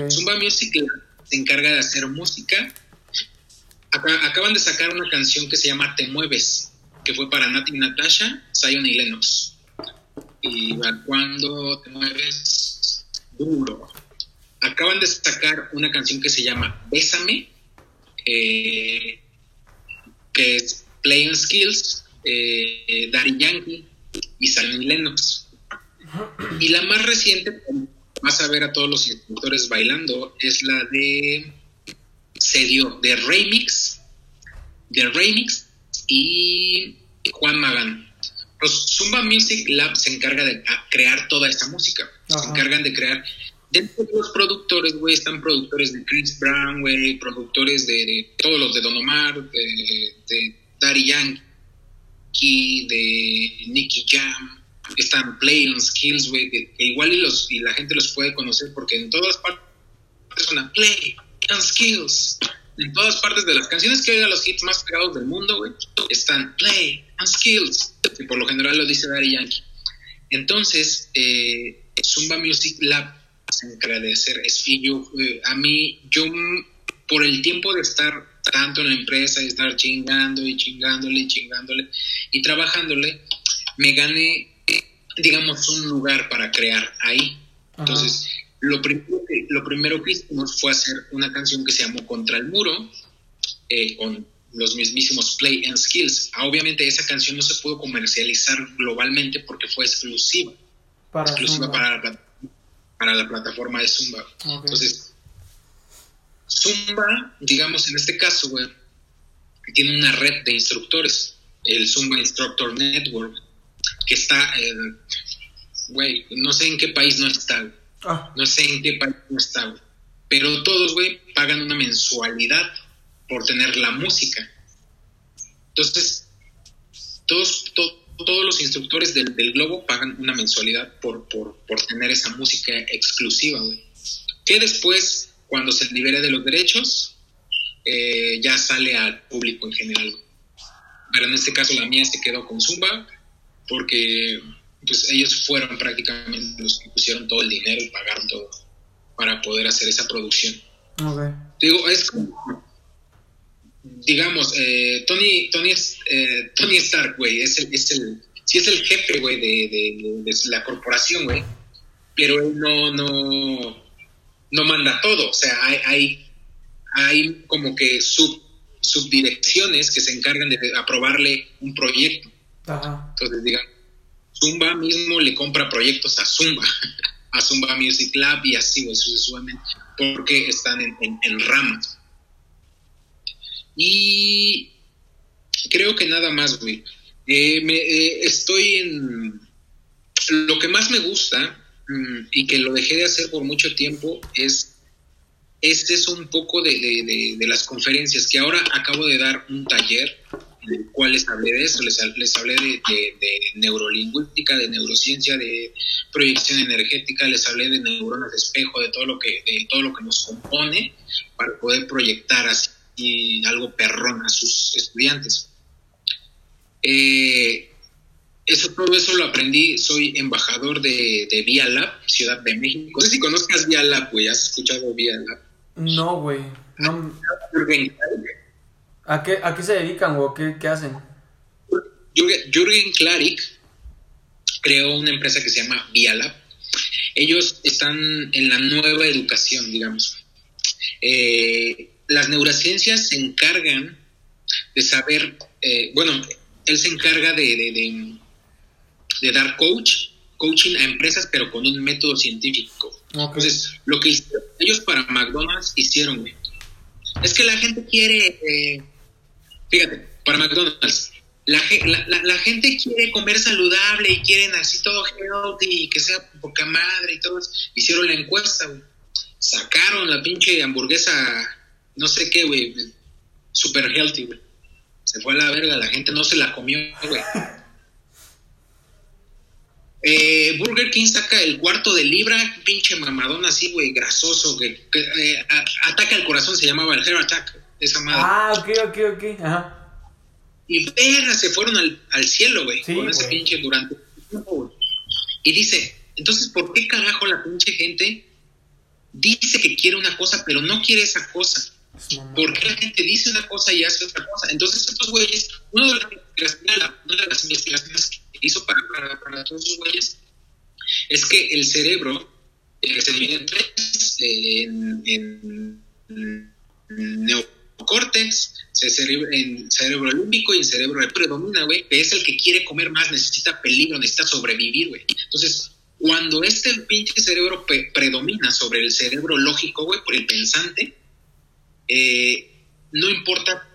Zumba Music Lab se encarga de hacer música. acaban de sacar una canción que se llama Te Mueves, que fue para Nati Natasha, Zion y Lennox. Y cuando te mueves duro. Acaban de sacar una canción que se llama Bésame, eh, que es Playing Skills, eh, Daddy Yankee y y Lennox. Y la más reciente, vas a ver a todos los instructores bailando, es la de se dio de Remix, de Remix y Juan Magán. Los Zumba Music Lab se encarga de crear toda esta música. Se encargan de crear. Dentro de los productores, güey, están productores de Chris Brown, güey, productores de, todos los de Don Omar, de, de Daddy Yankee, de Nicky Jam, están Play Skills, güey, que, igual y, los, y la gente los puede conocer porque en todas partes son Play and Skills. En todas partes de las canciones que oigan los hits más pegados del mundo, güey, están Play and Skills. Y por lo general lo dice Daddy Yankee. Entonces, eh, Zumba Music Lab se encarga de hacer. Y yo, eh, a mí, yo, por el tiempo de estar tanto en la empresa y estar chingando y chingándole y chingándole y trabajándole, me gané digamos, un lugar para crear ahí. Entonces, lo primero, que, lo primero que hicimos fue hacer una canción que se llamó Contra el Muro, eh, con los mismísimos Play and Skills. Ah, obviamente esa canción no se pudo comercializar globalmente porque fue exclusiva. Para exclusiva para la, para la, plataforma de Zumba. Entonces, Zumba, digamos en este caso, güey, tiene una red de instructores, el Zumba Instructor Network, que está, güey, no sé en qué país no está, ah. no sé en qué país no está, pero todos, güey, pagan una mensualidad por tener la música. Entonces, todos, todos los instructores del, globo pagan una mensualidad por, por, tener esa música exclusiva, güey. Que después, cuando se libere de los derechos, eh, ya sale al público en general. Pero en este caso la mía se quedó con Zumba porque pues ellos fueron prácticamente los que pusieron todo el dinero y pagaron todo para poder hacer esa producción. Digo, es como, digamos, eh, Tony, Tony, eh, Tony Stark, güey, es el, es el, sí es el jefe, güey, de, de, la corporación, güey, pero él no, no, no manda todo, o sea, hay, hay, hay como que sub, subdirecciones que se encargan de aprobarle un proyecto. Entonces, digamos, Zumba mismo le compra proyectos a Zumba, a Zumba Music Lab y así, sucesivamente, porque están en, ramas. Y creo que nada más, güey. Eh, eh, estoy en... Lo que más me gusta y que lo dejé de hacer por mucho tiempo es este es un poco de, las conferencias que ahora acabo de dar un taller en el cual les hablé de eso, les, les hablé de, neurolingüística, de neurociencia, de proyección energética, les hablé de neuronas de espejo, de todo lo que, de todo lo que nos compone para poder proyectar así algo perrón a sus estudiantes. Eh, eso, todo eso lo aprendí, soy embajador de, de Vía Lab, Ciudad de México. No sé si conozcas Vía Lab, güey, has escuchado Vía Lab. No, güey. No... ¿A qué, ¿A qué se dedican o qué, qué hacen? Jürgen Klarik creó una empresa que se llama Vialab. Ellos están en la nueva educación, digamos. Eh, las neurociencias se encargan de saber, eh, bueno, él se encarga de, de, dar coach, coaching a empresas, pero con un método científico. Entonces, lo que ellos para McDonald's hicieron, güey, es que la gente quiere, eh, fíjate, para McDonald's, la, la, gente quiere comer saludable y quieren así todo healthy y que sea poca madre y todo. Hicieron la encuesta, güey. Sacaron la pinche hamburguesa, no sé qué, güey, super healthy, güey. Se fue a la verga, la gente no se la comió, güey. Eh, Burger King saca el cuarto de libra, pinche mamadón así, güey, grasoso, que, eh, ataca el corazón, se llamaba el Hair Attack, esa madre. Ah, ok, ok, ok, ajá. Y verga, se fueron al, al cielo, güey, con ese pinche durante Y dice, entonces, ¿por qué carajo la pinche gente dice que quiere una cosa, pero no quiere esa cosa? ¿Por qué la gente dice una cosa y hace otra cosa? Entonces, estos güeyes, una de las investigaciones que hizo para, todos esos güeyes es que el cerebro eh, se divide en tres, en, en, neocórtex, cerebro, en cerebro límbico y en cerebro predomina, güey, que es el que quiere comer más, necesita peligro, necesita sobrevivir, güey. Entonces, cuando este pinche cerebro predomina sobre el cerebro lógico, güey, por el pensante, eh, no importa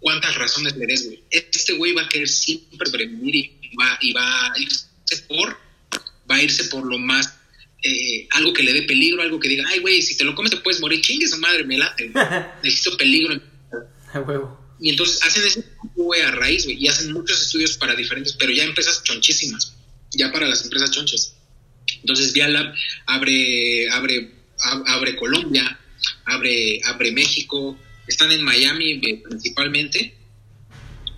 cuántas razones le des, güey. Este güey va a querer siempre sobrevivir y va, y va a irse por, va a irse por lo más, eh, algo que le dé peligro, algo que diga, ay, güey, si te lo comes te puedes morir, chingue su madre, me late, necesito peligro. Y entonces hacen ese güey a raíz, güey, y hacen muchos estudios para diferentes, pero ya empresas chonchísimas, ya para las empresas chonchas. Entonces Vialab abre, abre, abre Colombia, abre, abre México, están en Miami eh, principalmente,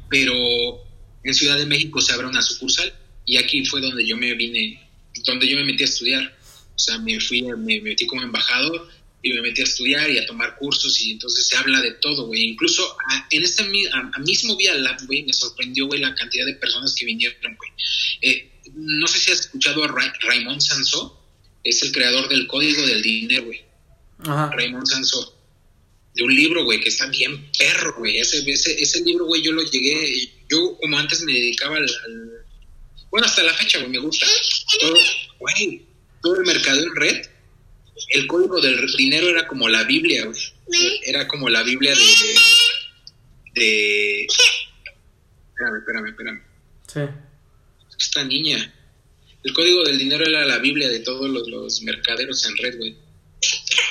pero en Ciudad de México se abre una sucursal y aquí fue donde yo me vine, donde yo me metí a estudiar. O sea, me fui, me metí como embajador y me metí a estudiar y a tomar cursos y entonces se habla de todo, güey. Incluso en este mismo Vía Lab, güey, me sorprendió, güey, la cantidad de personas que vinieron, güey. Eh, no sé si has escuchado a Raymond Sansó, es el creador del Código del Dinero, güey. Raymond Sansó. De un libro, güey, que está bien perro, güey. Ese, ese, ese libro, güey, yo lo llegué, yo como antes me dedicaba al, bueno, hasta la fecha, güey, me gusta. Todo, güey, todo el mercado en red, el código del dinero era como la Biblia, güey. Era como la Biblia de, de, Espérame, espérame, espérame. Sí. Esta niña. El código del dinero era la Biblia de todos los, mercaderos en red, güey.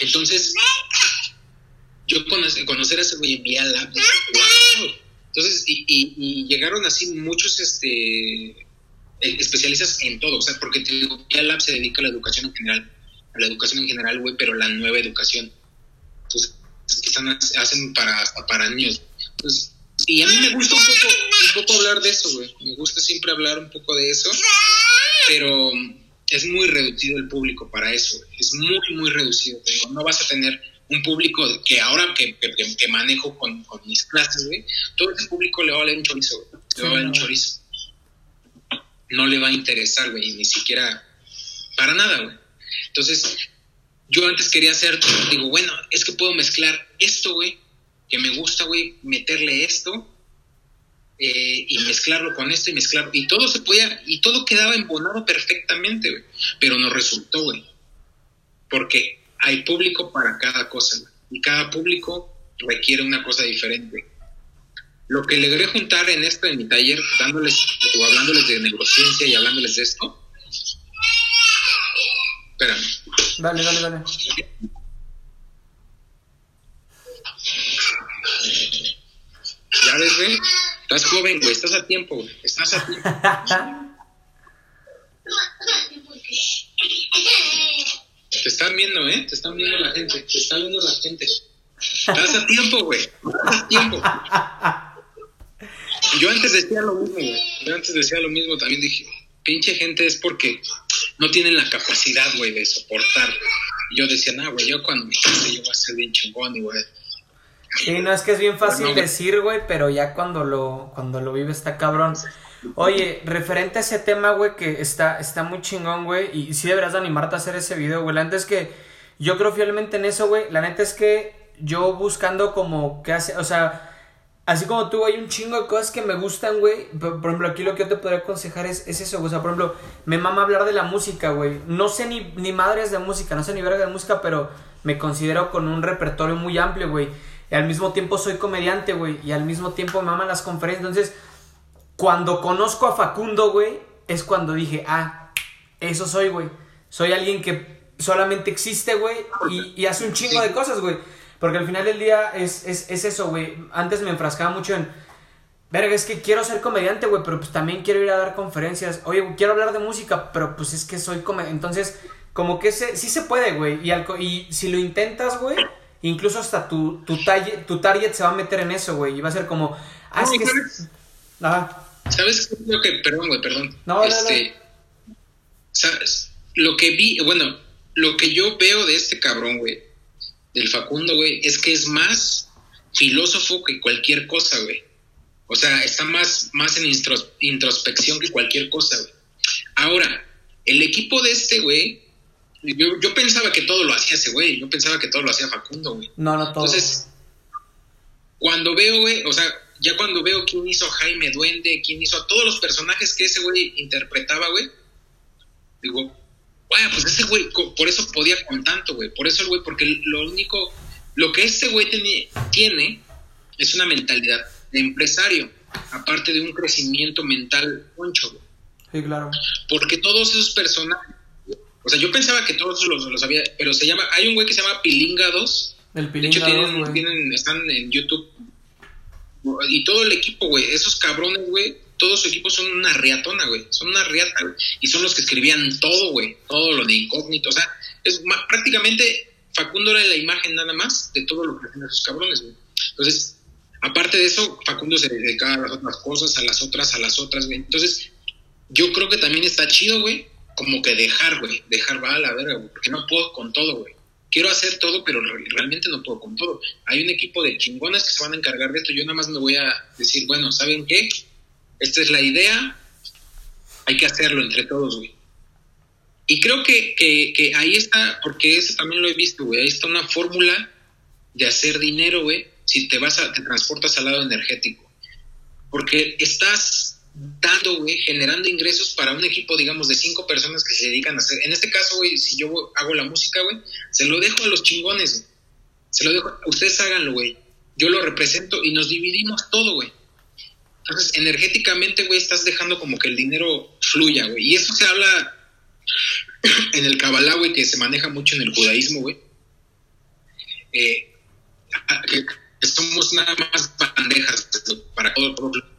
Entonces, yo conocer a ese güey en Vía Entonces, y, y, llegaron así muchos este, especialistas en todo, o sea, porque Vía Lab se dedica a la educación en general, a la educación en general, güey, pero la nueva educación. Entonces, están, hacen para, para niños. Y a mí me gusta un poco, un poco hablar de eso, güey. Me gusta siempre hablar un poco de eso, pero es muy reducido el público para eso, Es muy, muy reducido. Te digo, no vas a tener un público que ahora que, que, manejo con, con, mis clases, güey, todo ese público le va a valer un chorizo, güey. Le va a valer un chorizo. No le va a interesar, güey, ni siquiera para nada, güey. Entonces, yo antes quería hacer, digo, bueno, es que puedo mezclar esto, güey, que me gusta, güey, meterle esto eh, y mezclarlo con esto y mezclarlo. Y todo se podía, y todo quedaba embonado perfectamente, güey. Pero no resultó, güey. Porque hay público para cada cosa, Y cada público requiere una cosa diferente. Lo que logré juntar en esto, en mi taller, dándoles, o hablándoles de neurociencia y hablándoles de esto. Espérame. Dale, dale, dale. Ya ves, güey. Estás joven, güey. Estás a tiempo, güey. Estás a tiempo. Te están viendo, ¿eh? Te están viendo la gente. Te está viendo la gente. Estás a tiempo, güey. Estás a tiempo. Yo antes decía lo mismo, güey. Yo antes decía lo mismo. También dije, pinche gente es porque no tienen la capacidad, güey, de soportar Y yo decía, nah, güey, yo cuando me case yo voy a ser bien chingón y güey. Sí, no es que es bien fácil No, decir, güey, pero ya cuando lo, cuando lo vive está cabrón. Oye, referente a ese tema, güey, que está, está muy chingón, güey, y sí deberás de animarte a hacer ese video, güey. La neta es que yo creo fielmente en eso, güey. La neta es que yo buscando como que hace, o sea, así como tú, hay un chingo de cosas que me gustan, güey. Por, por ejemplo, aquí lo que yo te podría aconsejar es, es eso, güey. O sea, por ejemplo, me mama hablar de la música, güey. No sé ni, ni madres de música, no sé ni verga de música, pero me considero con un repertorio muy amplio, güey. Y al mismo tiempo soy comediante, güey. Y al mismo tiempo me maman las conferencias. Entonces, cuando conozco a Facundo, güey, es cuando dije, ah, eso soy, güey. Soy alguien que solamente existe, güey, y, hace un chingo de cosas, güey. Porque al final del día es, es, es eso, güey. Antes me enfrascaba mucho en, verga, es que quiero ser comediante, güey, pero pues también quiero ir a dar conferencias. Oye, güey, quiero hablar de música, pero pues es que soy comediante. Entonces, como que se, sí se puede, güey. Y, y si lo intentas, güey, incluso hasta tu, tu, talle- tu target se va a meter en eso, güey. Y va a ser como, ah, es que... ¿sabes? Ajá. ¿Sabes lo que, perdón, güey, perdón? No, no, este, ¿sabes? Lo que vi, bueno, lo que yo veo de este cabrón, güey, del Facundo, güey, es que es más filósofo que cualquier cosa, güey. O sea, está más, más en intros- introspección que cualquier cosa, güey. Ahora, el equipo de este, güey, yo, yo pensaba que todo lo hacía ese güey, yo pensaba que todo lo hacía Facundo, güey. No, no todo. Entonces, cuando veo, güey, o sea, ya cuando veo quién hizo Jaime Duende, quién hizo a todos los personajes que ese güey interpretaba, güey, digo, güey, pues ese güey, por eso podía con tanto, güey, por eso el güey, porque lo único, lo que este güey tiene es una mentalidad de empresario, aparte de un crecimiento mental concho, güey. Sí, claro. Porque todos esos personajes, o sea, yo pensaba que todos los, los había, pero se llama, hay un güey que se llama Pilinga 2, El de hecho, Pilinga 2, tienen, güey. tienen- están en YouTube. Y todo el equipo, güey, esos cabrones, güey, todo su equipo son una riatona, güey. Son una riata, güey. Y son los que escribían todo, güey. Todo lo de incógnito. O sea, es prácticamente Facundo era la imagen nada más de todo lo que hacían esos cabrones, güey. Entonces, aparte de eso, Facundo se dedicaba a las otras cosas, a las otras, a las otras, güey. Entonces, yo creo que también está chido, güey, como que dejar, güey. Dejar va a la verga, güey. Porque no puedo con todo, güey quiero hacer todo, pero re- realmente no puedo con todo. Hay un equipo de chingones que se van a encargar de esto. Yo nada más me voy a decir, bueno, ¿saben qué? Esta es la idea, hay que hacerlo entre todos, güey. Y creo que, que, que ahí está, porque eso también lo he visto, güey. Ahí está una fórmula de hacer dinero, güey, si te vas a, te transportas al lado energético. Porque estás dando, güey, generando ingresos para un equipo, digamos, de cinco personas que se dedican a hacer. En este caso, güey, si yo hago la música, güey, se lo dejo a los chingones, güey. Se lo dejo, ustedes háganlo, güey. Yo lo represento y nos dividimos todo, güey. Entonces, energéticamente, güey, estás dejando como que el dinero fluya, güey. Y eso se habla en el Kabbalah, güey, que se maneja mucho en el judaísmo, güey. Eh, somos nada más bandejas para todo el pueblo.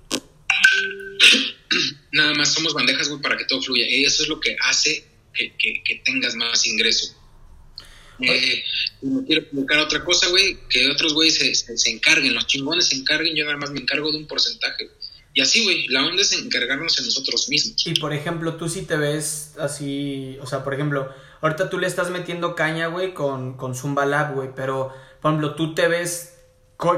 Nada más somos bandejas, güey, para que todo fluya. Y eso es lo que hace que, que- que tengas más ingreso. Eh, y me quiero explicar otra cosa, güey, que otros güeyes se, se- se encarguen, los chingones se encarguen, yo nada más me encargo de un porcentaje. Y así, güey, la onda es encargarnos en nosotros mismos. Y por ejemplo, tú sí te ves así, o sea, por ejemplo, ahorita tú le estás metiendo caña, güey, con, con Zumba Lab, güey, pero, por ejemplo, tú te ves,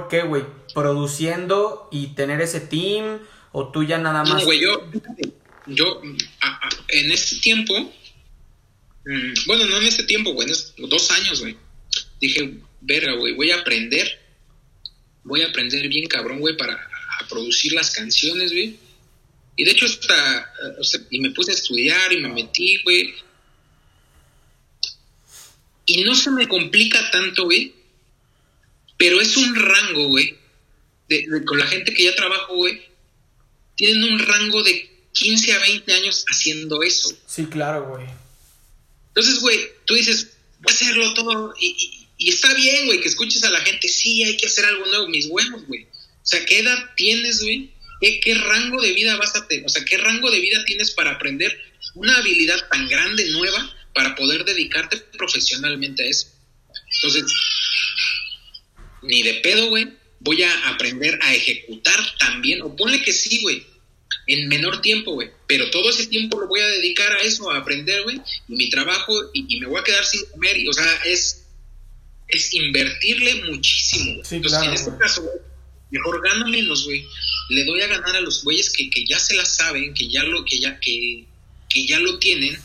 ¿qué, güey? Produciendo y tener ese team, o tú ya nada más... No, güey, yo, yo a- a- en este tiempo, mm, bueno, no en este tiempo, güey, en es- dos años, güey, dije, verga, güey, voy a aprender, voy a aprender bien cabrón, güey, para a producir las canciones, güey. Y de hecho hasta, o sea, y me puse a estudiar y me metí, güey. Y no se me complica tanto, güey, pero es un rango, güey, de- de- con la gente que ya trabajo, güey, tienen un rango de 15 a 20 años haciendo eso. Sí, claro, güey. Entonces, güey, tú dices, voy a hacerlo todo. Y, y- y está bien, güey, que escuches a la gente, sí, hay que hacer algo nuevo, mis huevos, güey. O sea, ¿qué edad tienes, güey? ¿Qué, qué rango de vida vas a tener? O sea, ¿qué rango de vida tienes para aprender una habilidad tan grande, nueva, para poder dedicarte profesionalmente a eso? Entonces, ni de pedo, güey, voy a aprender a ejecutar también, o ponle que sí, güey, en menor tiempo, güey. Pero todo ese tiempo lo voy a dedicar a eso, a aprender, güey. Y mi trabajo, y, me voy a quedar sin comer. Y, o sea, es, es invertirle muchísimo. Sí, Entonces, en este caso, güey, mejor gano menos, güey. Le doy a ganar a los güeyes que, que ya se la saben, que ya lo, que ya, que, que ya lo tienen,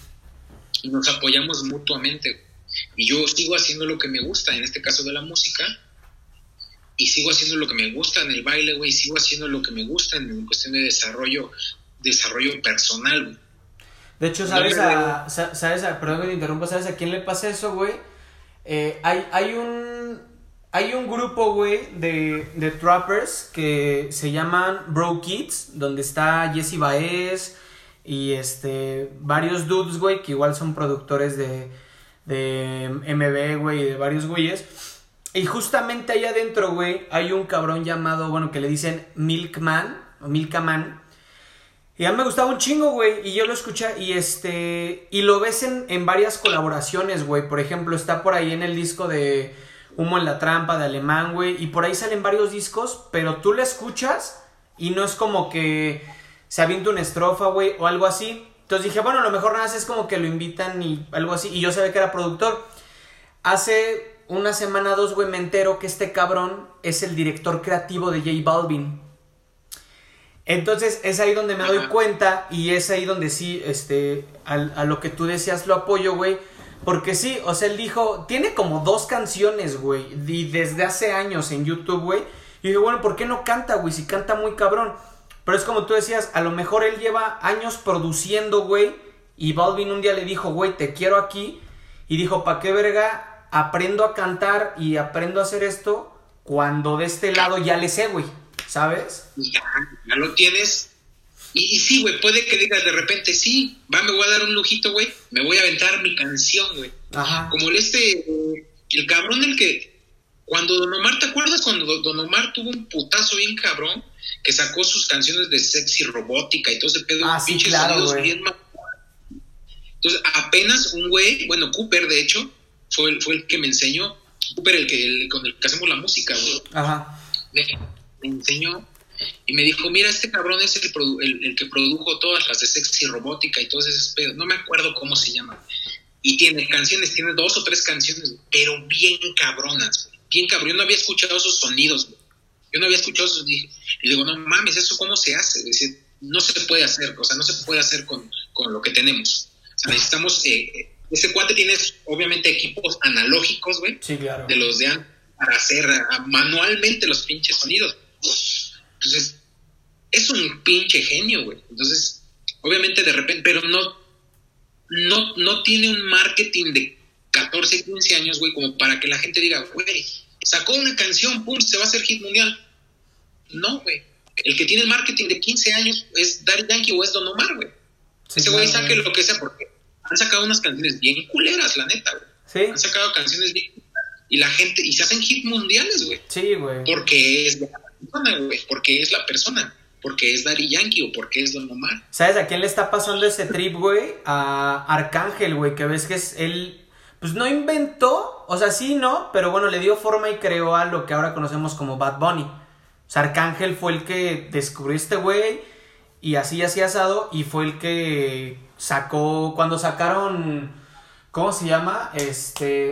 y nos apoyamos mutuamente. Y yo sigo haciendo lo que me gusta, en este caso de la música, y sigo haciendo lo que me gusta en el baile, güey, sigo haciendo lo que me gusta en cuestión de desarrollo, desarrollo personal, güey. De hecho, ¿sabes a, sabes perdón que te interrumpa, ¿sabes a quién le pasa eso, güey? Eh, hay, hay un, hay un grupo, güey, de, de trappers que se llaman Bro Kids, donde está Jesse Baez y este, varios dudes, güey, que igual son productores de, de MB, güey, y de varios güeyes. Y justamente ahí adentro, güey, hay un cabrón llamado, bueno, que le dicen Milkman, o Milkaman. Y a mí me gustaba un chingo, güey, y yo lo escuché, y este, y lo ves en, en varias colaboraciones, güey. Por ejemplo, está por ahí en el disco de Humo en la Trampa, de Alemán, güey, y por ahí salen varios discos, pero tú lo escuchas y no es como que se avienta una estrofa, güey, o algo así. Entonces dije, bueno, a lo mejor nada más es como que lo invitan y algo así, y yo sabía que era productor. Hace una semana, dos, güey, me entero que este cabrón es el director creativo de J Balvin. Entonces es ahí donde me doy cuenta y es ahí donde sí, este, a, lo que tú decías lo apoyo, güey. Porque sí, o sea, él dijo, tiene como dos canciones, güey, y desde hace años en YouTube, güey. Y dije, bueno, ¿por qué no canta, güey? Si canta muy cabrón. Pero es como tú decías, a lo mejor él lleva años produciendo, güey. Y Balvin un día le dijo, güey, te quiero aquí. Y dijo, ¿pa' qué verga aprendo a cantar y aprendo a hacer esto cuando de este lado ya le sé, güey, ¿sabes? Ya, ya lo tienes. Y, sí, güey, puede que digas de repente, sí, va, me voy a dar un lujito, güey, me voy a aventar mi canción, güey. Ajá. Como el este, el cabrón el que, cuando Don Omar, ¿te acuerdas cuando Don Omar tuvo un putazo bien cabrón? Que sacó sus canciones de sexy robótica y todo ese pedo, ah, sí, claro, bien Entonces, apenas un güey, bueno, Cooper, de hecho, fue el, fue el que me enseñó, Cooper, el que, con el que hacemos la música, güey. Ajá. Me, enseñó y me dijo, mira, este cabrón es el, el, que produjo todas las de sexy robótica y todos esos pedos. No me acuerdo cómo se llama. Y tiene canciones, tiene dos o tres canciones, pero bien cabronas, Bien cabrón. Yo no había escuchado esos sonidos, Yo no había escuchado esos. Y digo, no mames, ¿eso cómo se hace? no se puede hacer, o sea, no se puede hacer con, con lo que tenemos. O sea, necesitamos eh, ese cuate tiene obviamente equipos analógicos, güey. Sí, claro. De los de antes para hacer manualmente los pinches sonidos. Entonces, es un pinche genio, güey. Entonces, obviamente de repente, pero no, no, no tiene un marketing de 14, 15 años, güey, como para que la gente diga, güey, sacó una canción, pum, se va a hacer hit mundial. No, güey. El que tiene el marketing de 15 años es Daddy Yankee o es Don Omar, güey. Ese güey saque lo que sea porque han sacado unas canciones bien culeras, la neta, güey. Sí. Han sacado canciones bien y la gente, y se hacen hit mundiales, güey. Sí, güey. Porque es la persona, güey. Porque es la persona. Porque es Daddy Yankee o porque es Don Omar. ¿Sabes a quién le está pasando ese trip, güey? A Arcángel, güey, que ves que es él. Pues no inventó, o sea, sí, ¿no? Pero bueno, le dio forma y creó a lo que ahora conocemos como Bad Bunny. O sea, Arcángel fue el que descubrió este güey y así, así asado, y fue el que sacó, cuando sacaron, ¿cómo se llama? Este,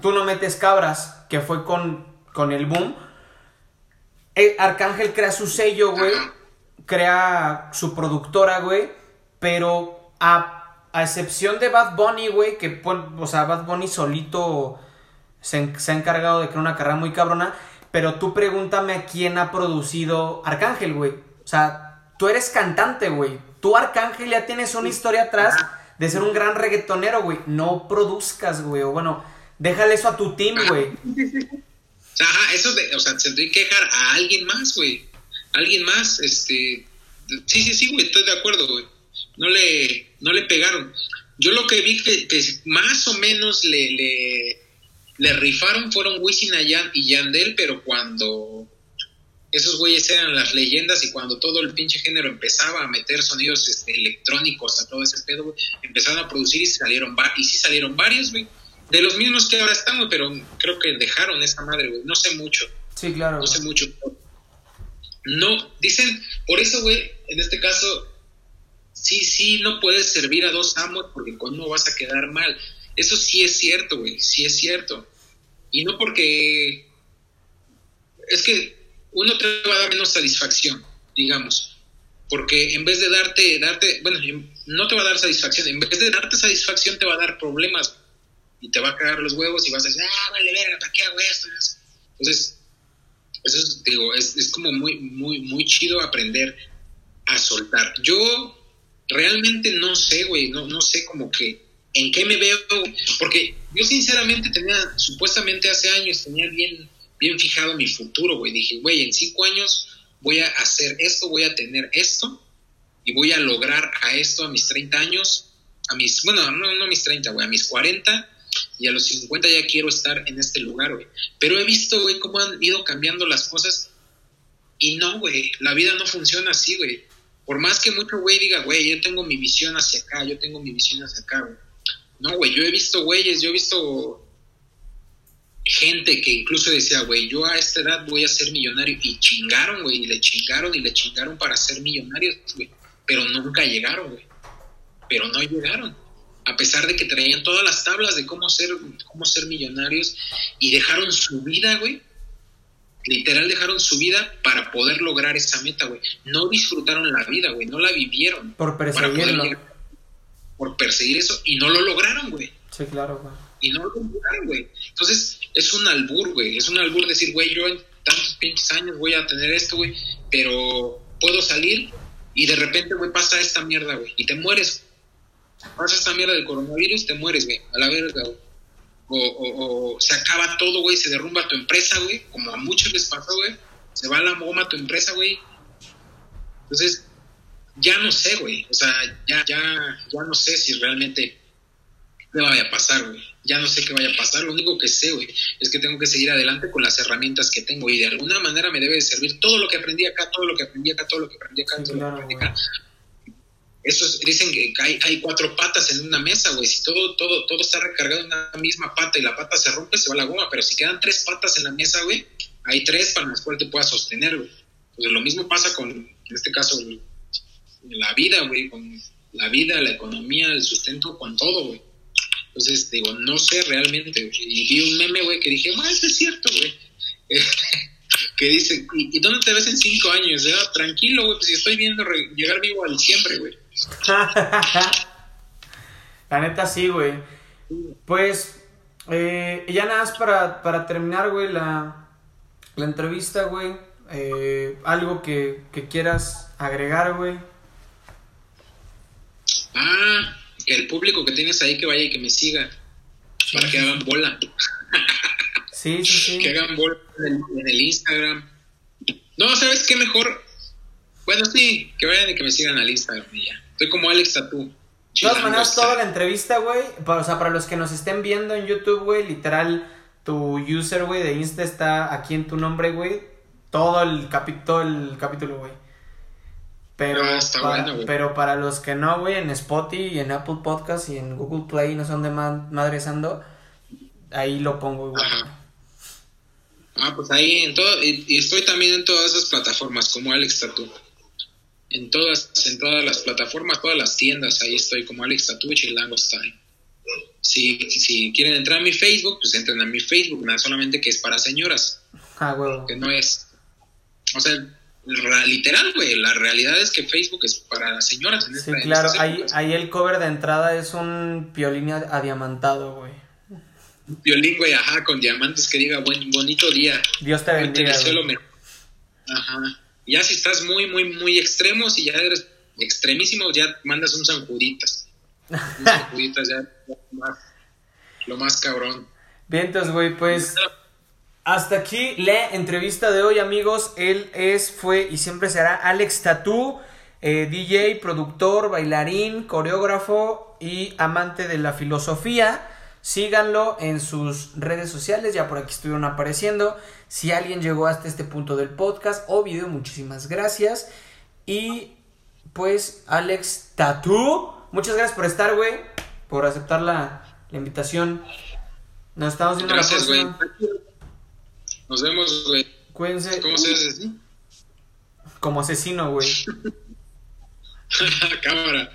Tú no metes cabras, que fue con, con el boom. Eh, Arcángel crea su sello, güey, crea su productora, güey, pero a, a excepción de Bad Bunny, güey, que, o sea, Bad Bunny solito se, se ha encargado de crear una carrera muy cabrona, pero tú pregúntame quién ha producido Arcángel, güey. O sea, tú eres cantante, güey tú, Arcángel, ya tienes una historia atrás de ser un gran reggaetonero, güey. No produzcas, güey. O bueno, déjale eso a tu team, güey. Ajá, eso de, o sea, se tendría que dejar a alguien más, güey. Alguien más, este. Sí, sí, sí, güey, estoy de acuerdo, güey. No le, no le pegaron. Yo lo que vi que, que más o menos le, le, le rifaron fueron Wisin y Yandel, pero cuando esos güeyes eran las leyendas y cuando todo el pinche género empezaba a meter sonidos este, electrónicos a todo ese pedo, güey, empezaron a producir y salieron y sí salieron varios, güey. De los mismos que ahora están, güey, pero creo que dejaron esa madre, güey. No sé mucho. Sí, claro. No sé mucho. No, dicen, por eso, güey, en este caso, sí, sí, no puedes servir a dos amos porque con uno vas a quedar mal. Eso sí es cierto, güey, sí es cierto. Y no porque... Es que uno te va a dar menos satisfacción, digamos. Porque en vez de darte, darte, bueno, no te va a dar satisfacción, en vez de darte satisfacción te va a dar problemas y te va a cagar los huevos y vas a decir, ah, vale, verga, ¿para qué hago esto? Entonces, eso es, digo, es, es como muy, muy, muy chido aprender a soltar. Yo realmente no sé, güey, no, no sé como que en qué me veo, porque yo sinceramente tenía, supuestamente hace años, tenía bien, bien fijado mi futuro, güey. Dije, güey, en cinco años voy a hacer esto, voy a tener esto y voy a lograr a esto a mis 30 años, a mis, bueno, no, a mis 30, güey, a mis 40 y a los 50 ya quiero estar en este lugar, güey. Pero he visto, güey, cómo han ido cambiando las cosas y no, güey, la vida no funciona así, güey. Por más que mucho güey diga, güey, yo tengo mi visión hacia acá, yo tengo mi visión hacia acá, güey. No, güey, yo he visto güeyes, yo he visto gente que incluso decía, güey, yo a esta edad voy a ser millonario. Y chingaron, güey, y le chingaron y le chingaron para ser millonarios, güey. Pero nunca llegaron, güey. Pero no llegaron. A pesar de que traían todas las tablas de cómo ser, cómo ser millonarios y dejaron su vida, güey, Literal dejaron su vida para poder lograr esa meta, güey. No disfrutaron la vida, güey. No la vivieron. Por perseguirlo. por perseguir eso y no lo lograron, güey. Sí, claro, güey. Y no lo lograron, güey. Entonces, es un albur, güey. Es un albur decir, güey, yo en tantos pinches años voy a tener esto, güey. Pero puedo salir y de repente, güey, pasa esta mierda, güey. Y te mueres. Pasa esta mierda del coronavirus, te mueres, güey. A la verga, güey o, se acaba todo, güey, se derrumba tu empresa, güey, como a muchos les pasó, güey, se va la goma tu empresa, güey. Entonces, ya no sé, güey, o sea, ya, ya, ya no sé si realmente me vaya a pasar, güey. Ya no sé qué vaya a pasar, lo único que sé, güey, es que tengo que seguir adelante con las herramientas que tengo y de alguna manera me debe de servir todo lo que aprendí acá, todo lo que aprendí acá, todo lo que aprendí acá, todo lo que aprendí acá esos dicen que hay, hay, cuatro patas en una mesa, güey. Si todo, todo, todo está recargado en una misma pata y la pata se rompe, se va la goma. Pero si quedan tres patas en la mesa, güey, hay tres para las cuales te puedas sostener, güey. Pues lo mismo pasa con, en este caso, la vida, güey, con la vida, la economía, el sustento, con todo, güey. Entonces, digo, no sé realmente, Y vi un meme, güey, que dije, ah, eso es cierto, güey. que dice, ¿y dónde te ves en cinco años? Ah, tranquilo, güey, pues si estoy viendo llegar vivo al siempre, güey. La neta sí, güey. Pues, eh, ya nada más para, para terminar, güey, la, la entrevista, güey. Eh, algo que, que quieras agregar, güey. Ah, el público que tienes ahí que vaya y que me siga. Para que hagan bola. Sí, sí, sí. Que hagan bola en el, Instagram. No, ¿sabes qué mejor? Bueno, sí, que vayan y que me sigan al Instagram y ya. Estoy como Alex Tatú. De todas maneras, toda la entrevista, güey, o sea, para los que nos estén viendo en YouTube, güey, literal, tu user, güey, de Insta está aquí en tu nombre, güey. Todo el, capítulo, el capítulo, güey. Pero, ah, para, pero para los que no, güey, en Spotify y en Apple Podcast y en Google Play, no son de madres ando, ahí lo pongo igual. Ah, pues ahí en todo, y, estoy también en todas esas plataformas, como Alex Tatu en todas, en todas las plataformas, todas las tiendas, ahí estoy como Alex Tatuch y Langostine. Si, si quieren entrar a mi Facebook, pues entren a mi Facebook, nada solamente que es para señoras. Ah, huevo. Que no es. O sea, literal, güey, la realidad es que Facebook es para señoras. En sí, claro, ahí, ahí el cover de entrada es un violín adiamantado, güey. Un violín, güey, ajá, con diamantes que diga buen, bonito día. Dios te bendiga. Ajá. Ya si estás muy, muy, muy extremo, si ya eres extremísimo, ya mandas un San Juditas. Un San Juditas ya, lo más cabrón. Bien, entonces, güey, pues hasta aquí la entrevista de hoy, amigos. Él es, fue y siempre será Alex Tatú, eh, DJ, productor, bailarín, coreógrafo y amante de la filosofía. Síganlo en sus redes sociales, ya por aquí estuvieron apareciendo. Si alguien llegó hasta este punto del podcast o video, muchísimas gracias. Y pues, Alex Tatú, muchas gracias por estar, güey, por aceptar la, invitación. Nos estamos viendo la próxima. Nos vemos, güey. Cuídense. ¿Cómo se dice? Como asesino, güey. Cámara.